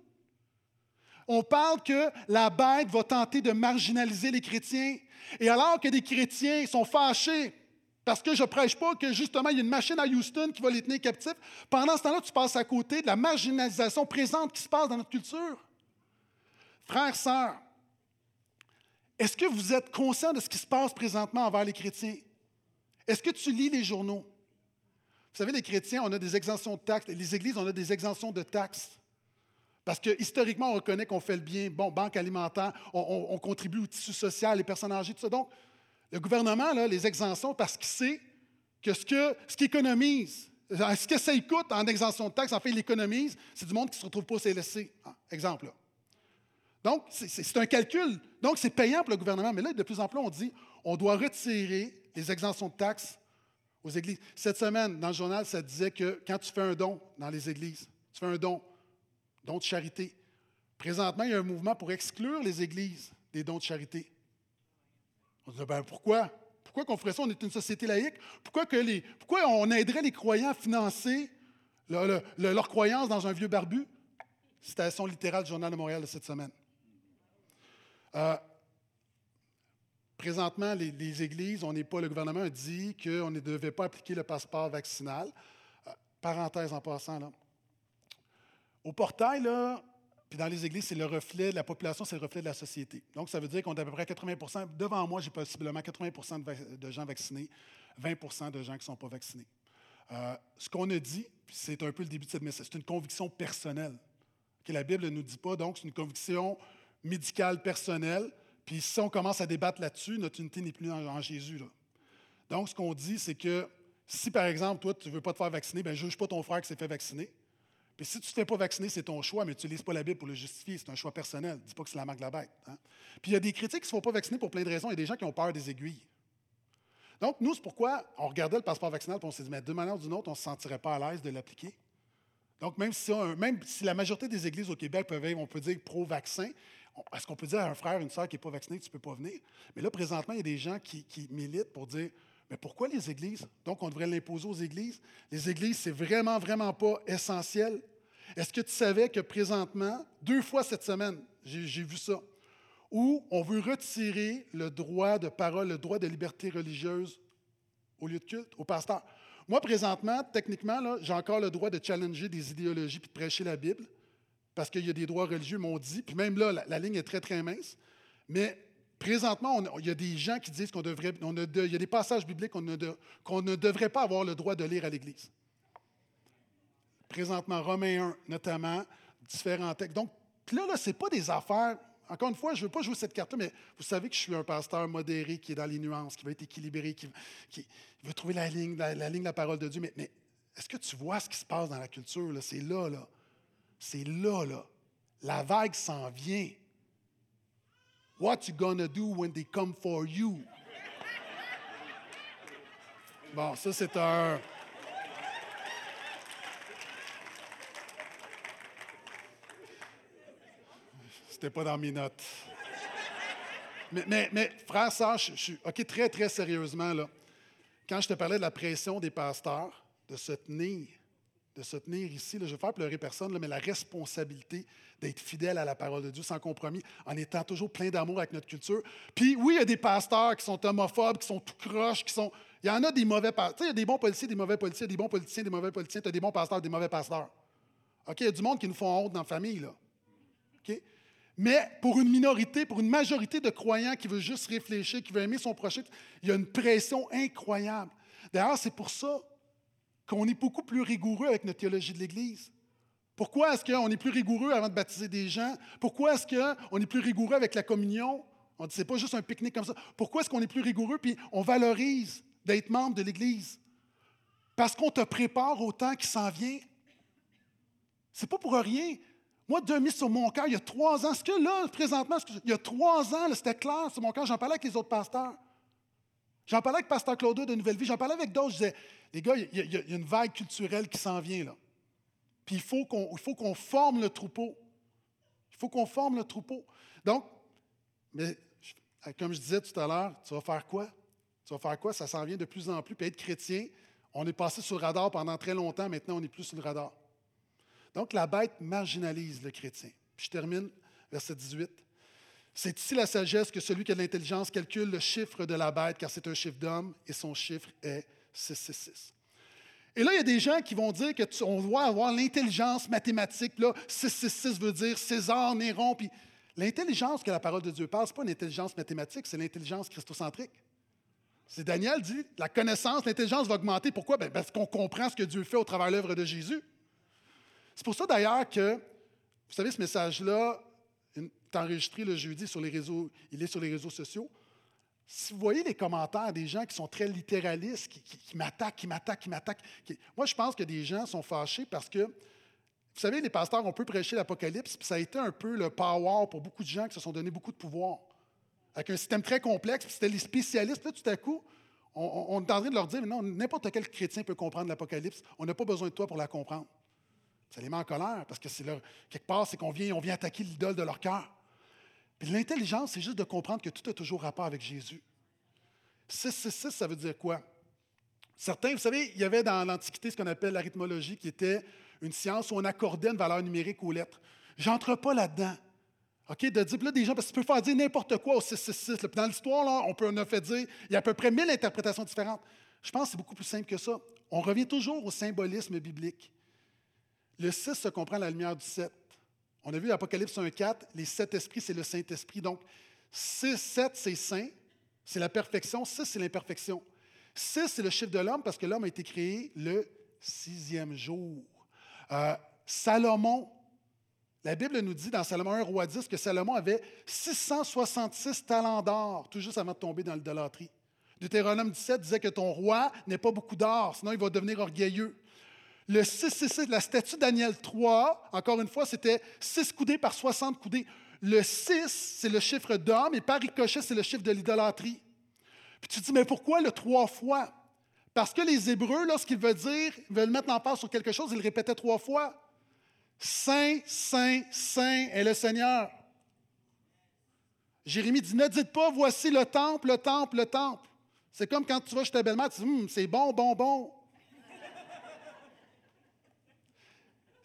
on parle que la bête va tenter de marginaliser les chrétiens. Et alors que des chrétiens sont fâchés parce que je ne prêche pas que justement il y a une machine à Houston qui va les tenir captifs, pendant ce temps-là, tu passes à côté de la marginalisation présente qui se passe dans notre culture. Frères, sœurs, est-ce que vous êtes conscient de ce qui se passe présentement envers les chrétiens? Est-ce que tu lis les journaux? Vous savez, les chrétiens, on a des exemptions de taxes. Les églises, on a des exemptions de taxes. Parce que historiquement, on reconnaît qu'on fait le bien. Bon, banque alimentaire, on, contribue au tissu social, les personnes âgées, tout ça. Donc, le gouvernement, là, les exemptions, parce qu'il sait que ce qu'il économise, ce que ça coûte en exemption de taxes, en fait, il économise, c'est du monde qui ne se retrouve pas au CLSC. Ah, exemple. Donc, c'est un calcul. Donc, c'est payant pour le gouvernement. Mais là, de plus en plus, on dit on doit retirer les exemptions de taxes aux églises. Cette semaine, dans le journal, ça disait que quand tu fais un don dans les églises, tu fais un don, dons de charité. Présentement, il y a un mouvement pour exclure les églises des dons de charité. On se dit, ben pourquoi? Pourquoi qu'on ferait ça? On est une société laïque. Pourquoi, on aiderait les croyants à financer leur croyance dans un vieux barbu? Citation littérale du Journal de Montréal de cette semaine. Euh, présentement, les, églises, on n'est pas, le gouvernement a dit qu'on ne devait pas appliquer le passeport vaccinal. Euh, parenthèse en passant, là. Au portail, là, puis dans les églises, c'est le reflet de la population, c'est le reflet de la société. Donc, ça veut dire qu'on a à peu près 80% Devant moi, j'ai possiblement 80% de, gens vaccinés, 20% de gens qui ne sont pas vaccinés. Euh, ce qu'on a dit, c'est un peu le début de cette message, c'est une conviction personnelle. que la Bible ne nous dit pas, donc c'est une conviction médicale personnelle. Puis si on commence à débattre là-dessus, notre unité n'est plus en, Jésus. Donc, ce qu'on dit, c'est que si, par exemple, toi, tu ne veux pas te faire vacciner, bien, juge pas ton frère qui s'est fait vacciner. Puis si tu ne te fais pas vacciner, c'est ton choix, mais tu n'utilises pas la Bible pour le justifier. C'est un choix personnel. Dis pas que c'est la marque de la bête. Hein. Puis il y a des critiques qui ne se font pas vacciner pour plein de raisons. Il y a des gens qui ont peur des aiguilles. Donc, nous, c'est pourquoi on regardait le passeport vaccinal et on s'est dit, mais de manière ou d'une autre, on ne se sentirait pas à l'aise de l'appliquer. Donc, même si, la majorité des églises au Québec peuvent être, on peut dire, pro-vaccin, est-ce qu'on peut dire à un frère, une soeur qui n'est pas vacciné, tu ne peux pas venir? Mais là, présentement, il y a des gens qui militent pour dire, mais pourquoi les églises? Donc, on devrait l'imposer aux églises? Les églises, c'est vraiment, vraiment pas essentiel. Est-ce que tu savais que présentement, deux fois cette semaine, j'ai vu ça, où on veut retirer le droit de parole, le droit de liberté religieuse au lieu de culte, au pasteur? Moi, présentement, techniquement, j'ai encore le droit de challenger des idéologies puis de prêcher la Bible, parce qu'il y a des droits religieux, m'ont dit, puis même là, la, ligne est très, très mince. Mais présentement, il y a des gens qui disent qu'on devrait, y a des passages bibliques qu'on ne, devrait pas avoir le droit de lire à l'Église présentement, Romains 1 notamment, différents textes. Donc, là, là ce n'est pas des affaires. Encore une fois, je ne veux pas jouer cette carte-là, mais vous savez que je suis un pasteur modéré qui est dans les nuances, qui va être équilibré, qui, veut trouver la ligne, la, ligne de la parole de Dieu. Mais, mais est-ce que tu vois ce qui se passe dans la culture? C'est là, là. C'est là, là. La vague s'en vient. What you gonna do when they come for you? Bon, ça, c'est un. C'était pas dans mes notes. Mais, mais, mais frère, ça, je, suis. OK, très, très sérieusement, là. Quand je te parlais de la pression des pasteurs, de se tenir, de se tenir ici, je vais faire pleurer personne, mais la responsabilité d'être fidèle à la parole de Dieu sans compromis, en étant toujours plein d'amour avec notre culture. Puis oui, il y a des pasteurs qui sont homophobes, qui sont tout croches, qui sont. Il y en a des mauvais pasteurs. Il y a des bons policiers, des mauvais policiers, des bons politiciens, des mauvais politiciens. Tu as des bons pasteurs, des mauvais pasteurs. OK, il y a du monde qui nous font honte dans la famille, là. OK? Mais pour une minorité, pour une majorité de croyants qui veulent juste réfléchir, qui veulent aimer son prochain, il y a une pression incroyable. D'ailleurs, c'est pour ça qu'on est beaucoup plus rigoureux avec notre théologie de l'Église. Pourquoi est-ce qu'on est plus rigoureux avant de baptiser des gens? Pourquoi est-ce qu'on est plus rigoureux avec la communion? On dit, c'est pas juste un pique-nique comme ça. Pourquoi est-ce qu'on est plus rigoureux puis on valorise d'être membre de l'Église? Parce qu'on te prépare au temps qui s'en vient. C'est pas pour rien. Moi, demi sur mon cœur, il y a trois ans, ce que là, présentement, il y a trois ans, c'était clair sur mon cœur, j'en parlais avec les autres pasteurs. J'en parlais avec Pasteur Claude de Nouvelle Vie, j'en parlais avec d'autres, je disais, les gars, il y, a, une vague culturelle qui s'en vient là. Puis il faut qu'on forme le troupeau. Il faut qu'on forme le troupeau. Donc, mais comme je disais tout à l'heure, tu vas faire quoi? Tu vas faire quoi? Ça s'en vient de plus en plus. Puis être chrétien, on est passé sur le radar pendant très longtemps, maintenant on n'est plus sur le radar. Donc, la bête marginalise le chrétien. Puis je termine, verset 18. C'est ici la sagesse que celui qui a de l'intelligence calcule le chiffre de la bête, car c'est un chiffre d'homme, et son chiffre est 666. Et là, il y a des gens qui vont dire qu'on doit avoir l'intelligence mathématique. Là, 666 veut dire César, Néron. Puis l'intelligence que la parole de Dieu parle, ce n'est pas une intelligence mathématique, c'est l'intelligence christocentrique. C'est Daniel dit, la connaissance, l'intelligence va augmenter. Pourquoi? Ben, parce qu'on comprend ce que Dieu fait au travers de l'œuvre de Jésus. C'est pour ça d'ailleurs que, vous savez, ce message-là enregistré le jeudi sur les réseaux, il est sur les réseaux sociaux. Si vous voyez les commentaires des gens qui sont très littéralistes, qui, m'attaquent, qui m'attaquent, qui m'attaquent, moi je pense que des gens sont fâchés parce que, vous savez, les pasteurs, on peut prêcher l'Apocalypse, puis ça a été un peu le power pour beaucoup de gens qui se sont donné beaucoup de pouvoir. Avec un système très complexe, puis c'était les spécialistes, là, tout à coup, on, on est en train de leur dire, non, n'importe quel chrétien peut comprendre l'Apocalypse, on n'a pas besoin de toi pour la comprendre. Ça les met en colère parce que c'est quelque part, c'est qu'on vient, on vient attaquer l'idole de leur cœur. L'intelligence, c'est juste de comprendre que tout a toujours rapport avec Jésus. 666, ça veut dire quoi? Certains, vous savez, il y avait dans l'Antiquité ce qu'on appelle l'arithmologie, qui était une science où on accordait une valeur numérique aux lettres. J'entre pas là-dedans. OK? De dire, là, des gens, parce que tu peux faire dire n'importe quoi au 666. Puis dans l'histoire, là, on peut en a fait dire, il y a à peu près 1000 interprétations différentes. Je pense que c'est beaucoup plus simple que ça. On revient toujours au symbolisme biblique. Le 6 se comprend à la lumière du 7. On a vu l'Apocalypse 1.4, les sept esprits, c'est le Saint-Esprit. Donc, 6, 7, c'est saint, c'est la perfection. 6, c'est l'imperfection. 6, c'est le chiffre de l'homme parce que l'homme a été créé le sixième jour. Euh, Salomon, la Bible nous dit dans Salomon 1, roi 10, que Salomon avait 666 talents d'or, tout juste avant de tomber dans l'idolâtrie. Deutéronome 17 disait que ton roi n'est pas beaucoup d'or, sinon il va devenir orgueilleux. Le 666, la statue Daniel 3, encore une fois, c'était 6 coudées par 60 coudées. Le 6, c'est le chiffre d'homme, et par ricochet, c'est le chiffre de l'idolâtrie. Puis tu te dis, mais pourquoi le trois fois? Parce que les Hébreux, lorsqu'ils veulent dire, ils veulent mettre l'emphase sur quelque chose, ils le répétaient trois fois. Saint, Saint, Saint est le Seigneur. Jérémie dit, ne dites pas, voici le temple, le temple, le temple. C'est comme quand tu vas chez ta belle-mère, tu dis, hum, c'est bon, bon, bon.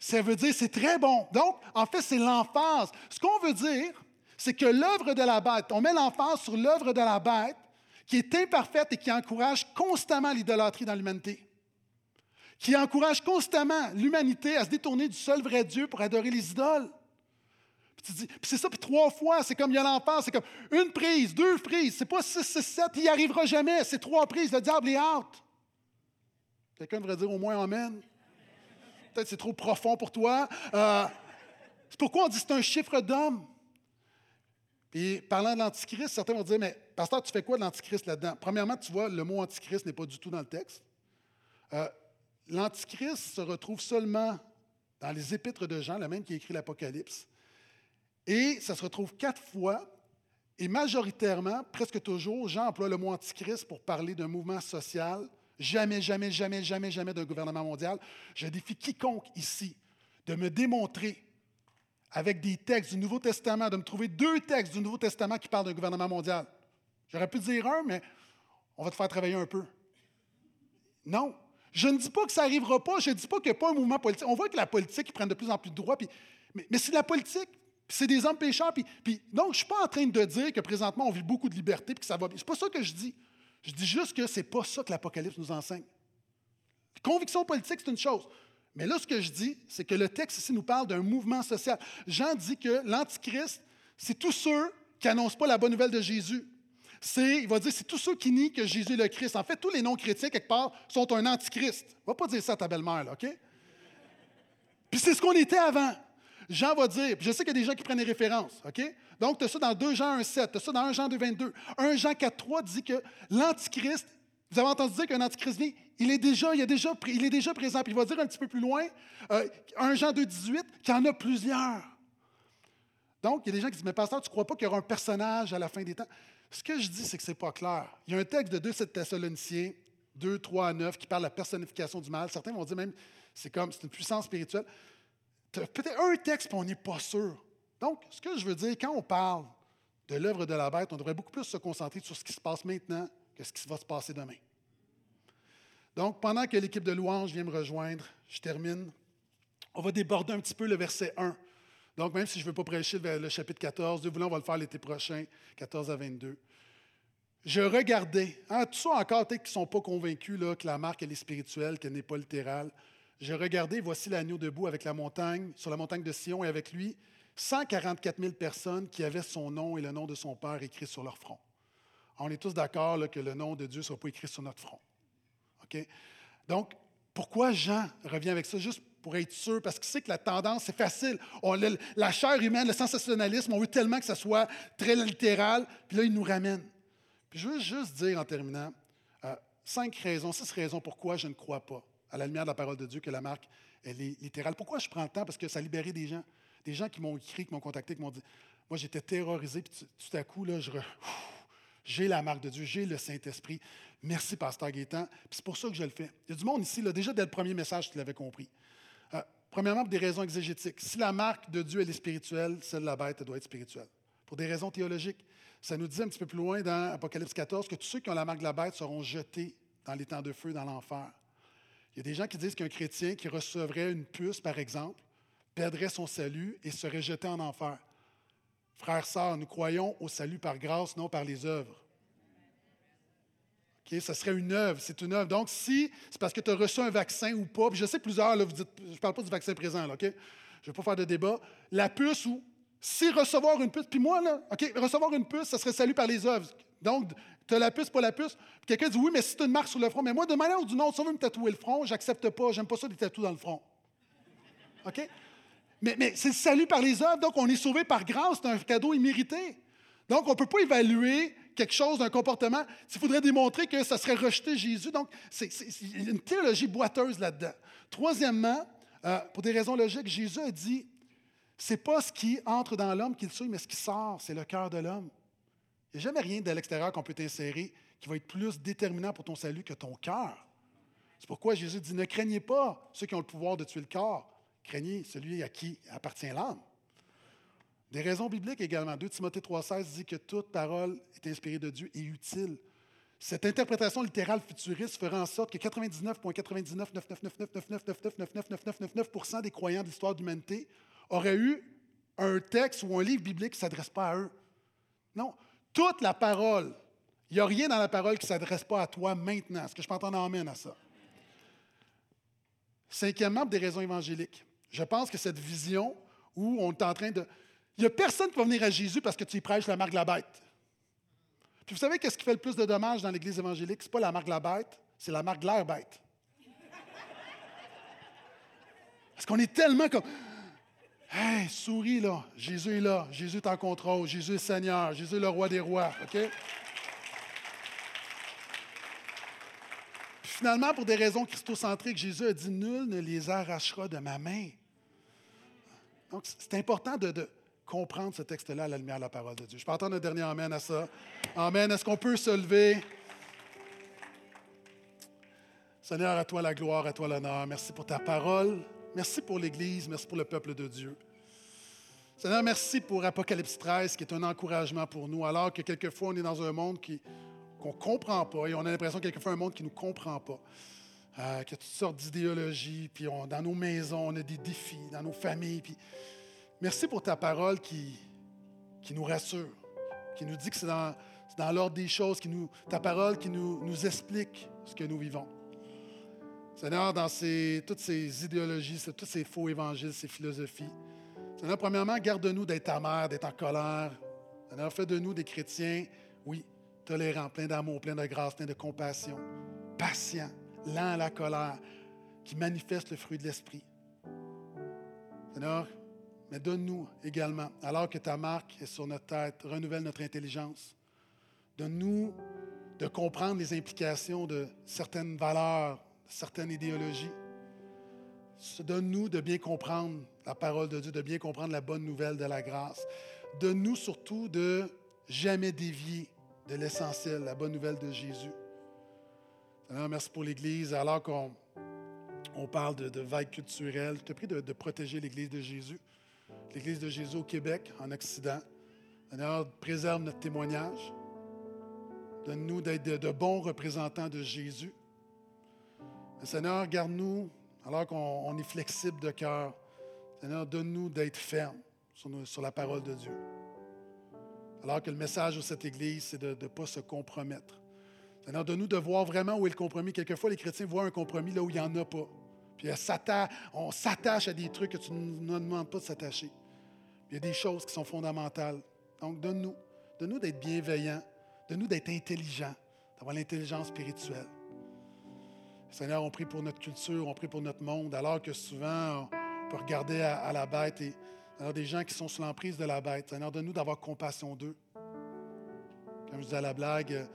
Ça veut dire c'est très bon. Donc, en fait, c'est l'emphase. Ce qu'on veut dire, c'est que l'œuvre de la bête, on met l'emphase sur l'œuvre de la bête qui est imparfaite et qui encourage constamment l'idolâtrie dans l'humanité, qui encourage constamment l'humanité à se détourner du seul vrai Dieu pour adorer les idoles. Puis, c'est ça, puis trois fois, c'est comme il y a l'emphase, c'est comme une prise, deux prises, c'est pas six, six, sept, il n'y arrivera jamais, c'est trois prises, le diable est out. Quelqu'un devrait dire au moins Amen. Peut-être c'est trop profond pour toi. Euh, c'est pourquoi on dit que c'est un chiffre d'homme. Puis, parlant de l'Antichrist, certains vont dire Mais, pasteur, tu fais quoi de l'Antichrist là-dedans? Premièrement, tu vois, le mot Antichrist n'est pas du tout dans le texte. Euh, L'Antichrist se retrouve seulement dans les épîtres de Jean, le même qui écrit l'Apocalypse. Et ça se retrouve quatre fois, et majoritairement, presque toujours, Jean emploie le mot Antichrist pour parler d'un mouvement social Jamais, jamais, jamais, jamais, jamais d'un gouvernement mondial. Je défie quiconque ici de me démontrer avec des textes du Nouveau Testament, de me trouver deux textes du Nouveau Testament qui parlent d'un gouvernement mondial. J'aurais pu dire un, mais on va te faire travailler un peu. Non. Je ne dis pas que ça n'arrivera pas, je ne dis pas qu'il n'y a pas un mouvement politique. On voit que la politique prend de plus en plus de droits, mais, mais c'est la politique, c'est des hommes pécheurs. Donc, je ne suis pas en train de dire que présentement, on vit beaucoup de liberté et que ça va bien. Ce n'est pas ça que je dis. Je dis juste que ce n'est pas ça que l'Apocalypse nous enseigne. Conviction politique, c'est une chose. Mais là, ce que je dis, c'est que le texte ici nous parle d'un mouvement social. Jean dit que l'Antichrist, c'est tous ceux qui n'annoncent pas la bonne nouvelle de Jésus. C'est, il va dire, c'est tous ceux qui nient que Jésus est le Christ. En fait, tous les non-chrétiens, quelque part, sont un antichrist. Va pas dire ça à ta belle-mère, OK? Puis c'est ce qu'on était avant. Jean va dire, je sais qu'il y a des gens qui prennent des références, OK? Donc, tu as ça dans 2 Jean 1, 7, tu as ça dans 1 Jean 2, 22. 1 Jean 4, 3 dit que l'Antichrist, vous avez entendu dire qu'un Antichrist vient, il est déjà, il est déjà, présent. Puis il va dire un petit peu plus loin, 1 euh, Jean 2, 18, qu'il y en a plusieurs. Donc, il y a des gens qui disent, mais pasteur, tu ne crois pas qu'il y aura un personnage à la fin des temps? Ce que je dis, c'est que ce n'est pas clair. Il y a un texte de 2 Thessaloniciens, 2, 3 à 9, qui parle de la personnification du mal. Certains vont dire même, c'est comme, c'est une puissance spirituelle. Peut-être un texte, puis on n'est pas sûr. Donc, ce que je veux dire, quand on parle de l'œuvre de la bête, on devrait beaucoup plus se concentrer sur ce qui se passe maintenant que ce qui va se passer demain. Donc, pendant que l'équipe de louange vient me rejoindre, je termine. On va déborder un petit peu le verset 1. Donc, même si je ne veux pas prêcher le chapitre 14, Dieu voulant, on va le faire l'été prochain, 14 à 22. Je regardais, hein, tous ceux encore peut-être qui ne sont pas convaincus là, que la marque elle est spirituelle, qu'elle n'est pas littérale. Je regardais, voici l'agneau debout avec la montagne, sur la montagne de Sion et avec lui 144 000 personnes qui avaient son nom et le nom de son Père écrit sur leur front. On est tous d'accord que le nom de Dieu ne soit pas écrit sur notre front. Donc, pourquoi Jean revient avec ça? Juste pour être sûr, parce qu'il sait que la tendance, c'est facile. La chair humaine, le sensationnalisme, on veut tellement que ça soit très littéral, puis là, il nous ramène. Puis je veux juste dire en terminant, euh, cinq raisons, six raisons pourquoi je ne crois pas, à la lumière de la parole de Dieu, que la marque, elle est littérale. Pourquoi je prends le temps? Parce que ça a libéré des gens. Des gens qui m'ont écrit, qui m'ont contacté, qui m'ont dit Moi, j'étais terrorisé, puis tout à coup, là, j'ai la marque de Dieu, j'ai le Saint-Esprit. Merci, Pasteur Gaétan. Puis c'est pour ça que je le fais. Il y a du monde ici, déjà dès le premier message, tu l'avais compris. Euh, premièrement, pour des raisons exégétiques. Si la marque de Dieu, elle est spirituelle, celle de la bête, elle doit être spirituelle. Pour des raisons théologiques. Ça nous dit un petit peu plus loin dans Apocalypse 14 que tous ceux qui ont la marque de la bête seront jetés dans les temps de feu, dans l'enfer. Il y a des gens qui disent qu'un chrétien qui recevrait une puce, par exemple, perdrait son salut et serait jeté en enfer. Frères, sœurs, nous croyons au salut par grâce, non par les œuvres. OK? Ça serait une œuvre, c'est une œuvre. Donc, si c'est parce que tu as reçu un vaccin ou pas, puis je sais plusieurs, vous dites, je ne parle pas du vaccin présent, OK? Je ne vais pas faire de débat. La puce ou si recevoir une puce, puis moi, là, OK, recevoir une puce, ça serait salut par les œuvres. Donc, tu as la puce, pas la puce. Puis quelqu'un dit oui, mais si tu as une marque sur le front, mais moi, de manière ou d'une autre, si on veut me tatouer le front, j'accepte pas. J'aime pas ça des tatous dans le front. OK? Mais, mais c'est le salut par les œuvres, donc on est sauvé par grâce, c'est un cadeau immérité. Donc, on ne peut pas évaluer quelque chose d'un comportement s'il faudrait démontrer que ça serait rejeter Jésus. Donc, c'est une théologie boiteuse là-dedans. Troisièmement, euh, pour des raisons logiques, Jésus a dit c'est pas ce qui entre dans l'homme qui le souille, mais ce qui sort, c'est le cœur de l'homme. Il n'y a jamais rien de l'extérieur qu'on peut t'insérer qui va être plus déterminant pour ton salut que ton cœur. C'est pourquoi Jésus dit Ne craignez pas ceux qui ont le pouvoir de tuer le corps, craignez celui à qui appartient l'âme. Des raisons bibliques également. 2 Timothée 3,16 dit que toute parole est inspirée de Dieu et utile. Cette interprétation littérale futuriste fera en sorte que 99,99999999999999% des croyants de l'histoire de l'humanité aurait eu un texte ou un livre biblique qui ne s'adresse pas à eux. Non, toute la parole, il n'y a rien dans la parole qui ne s'adresse pas à toi maintenant. Est-ce que je peux entendre amène à ça? Cinquièmement, des raisons évangéliques. Je pense que cette vision où on est en train de... Il n'y a personne qui va venir à Jésus parce que tu y prêches la marque de la bête. Puis vous savez qu'est-ce qui fait le plus de dommages dans l'Église évangélique? Ce n'est pas la marque de la bête, c'est la marque de l'air bête. Parce qu'on est tellement comme... Hey, souris là, Jésus est là, Jésus est en contrôle, Jésus est Seigneur, Jésus est le roi des rois, OK? Finalement, pour des raisons christocentriques, Jésus a dit Nul ne les arrachera de ma main. Donc, c'est important de, comprendre ce texte-là à la lumière de la parole de Dieu. Je peux entendre un dernier Amen à ça. Amen. Est-ce qu'on peut se lever? Seigneur, à toi la gloire, à toi l'honneur. Merci pour ta parole. Merci pour l'Église, merci pour le peuple de Dieu. Seigneur, merci pour Apocalypse 13, qui est un encouragement pour nous, alors que quelquefois on est dans un monde qu'on ne comprend pas et on a l'impression quelquefois un monde qui ne nous comprend pas. Euh, qu'il y a toutes sortes d'idéologies, puis dans nos maisons, on a des défis, dans nos familles. Puis merci pour ta parole qui, qui nous rassure, qui nous dit que c'est dans, dans l'ordre des choses, qui nous, ta parole qui nous, nous explique ce que nous vivons. Seigneur, dans toutes ces idéologies, tous ces faux évangiles, ces philosophies, Seigneur, premièrement, garde-nous d'être amers, d'être en colère. Seigneur, fais de nous des chrétiens, oui, tolérants, pleins d'amour, pleins de grâce, pleins de compassion, patients, lents à la colère, qui manifestent le fruit de l'Esprit. Seigneur, mais donne-nous également, alors que ta marque est sur notre tête, renouvelle notre intelligence. Donne-nous de comprendre les implications de certaines valeurs, certaines idéologies. Donne-nous de bien comprendre la parole de Dieu, de bien comprendre la bonne nouvelle de la grâce. Donne-nous surtout de jamais dévier de l'essentiel, la bonne nouvelle de Jésus. Merci pour l'Église. Alors qu'on on parle de, de vagues culturelles, je te prie de, de protéger l'Église de Jésus, l'Église de Jésus au Québec, en Occident. Seigneur, préserve notre témoignage. Donne-nous d'être de bons représentants de Jésus. Seigneur, garde-nous alors qu'on est flexible de cœur. Seigneur, donne-nous d'être ferme sur, la parole de Dieu. Alors que le message de cette Église, c'est de ne pas se compromettre. Seigneur, donne-nous de voir vraiment où est le compromis. Quelquefois, les chrétiens voient un compromis là où il n'y en a pas. Puis on s'attache à des trucs que tu ne nous demandes pas de s'attacher. Il y a des choses qui sont fondamentales. Donc, donne-nous. Donne-nous d'être bienveillants. Donne-nous d'être intelligents, d'avoir l'intelligence spirituelle. Seigneur, on prie pour notre culture, on prie pour notre monde, alors que souvent, on peut regarder à, la bête et alors des gens qui sont sous l'emprise de la bête. Seigneur, donne-nous d'avoir compassion d'eux. Comme je dis à la blague,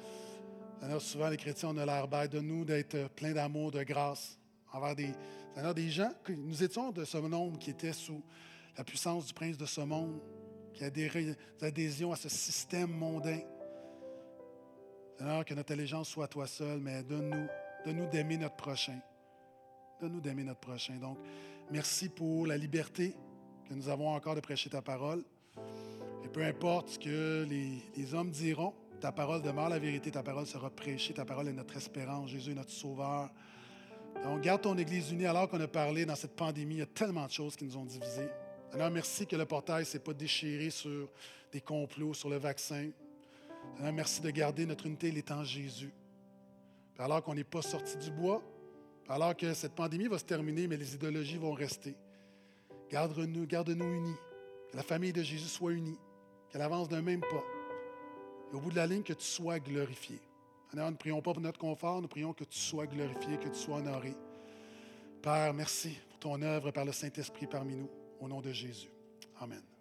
Seigneur, souvent les chrétiens, on a l'air bête. Donne-nous d'être plein d'amour, de grâce envers des, Seigneur, des gens. Nous étions de ce monde qui était sous la puissance du prince de ce monde, qui a des adhésions à ce système mondain. Seigneur, que notre allégeance soit à toi seul, mais donne-nous de nous d'aimer notre prochain. De nous d'aimer notre prochain. Donc, merci pour la liberté que nous avons encore de prêcher ta parole. Et peu importe ce que les, hommes diront, ta parole demeure la vérité, ta parole sera prêchée, ta parole est notre espérance. Jésus est notre sauveur. Donc, garde ton Église unie alors qu'on a parlé dans cette pandémie. Il y a tellement de choses qui nous ont divisés. Alors, merci que le portail ne s'est pas déchiré sur des complots, sur le vaccin. Alors, merci de garder notre unité, il est en Jésus. Alors qu'on n'est pas sorti du bois, alors que cette pandémie va se terminer, mais les idéologies vont rester. Garde-nous garde -nous unis. Que la famille de Jésus soit unie. Qu'elle avance d'un même pas. Et au bout de la ligne, que tu sois glorifié. Alors, nous ne prions pas pour notre confort, nous prions que tu sois glorifié, que tu sois honoré. Père, merci pour ton œuvre par le Saint-Esprit parmi nous. Au nom de Jésus. Amen.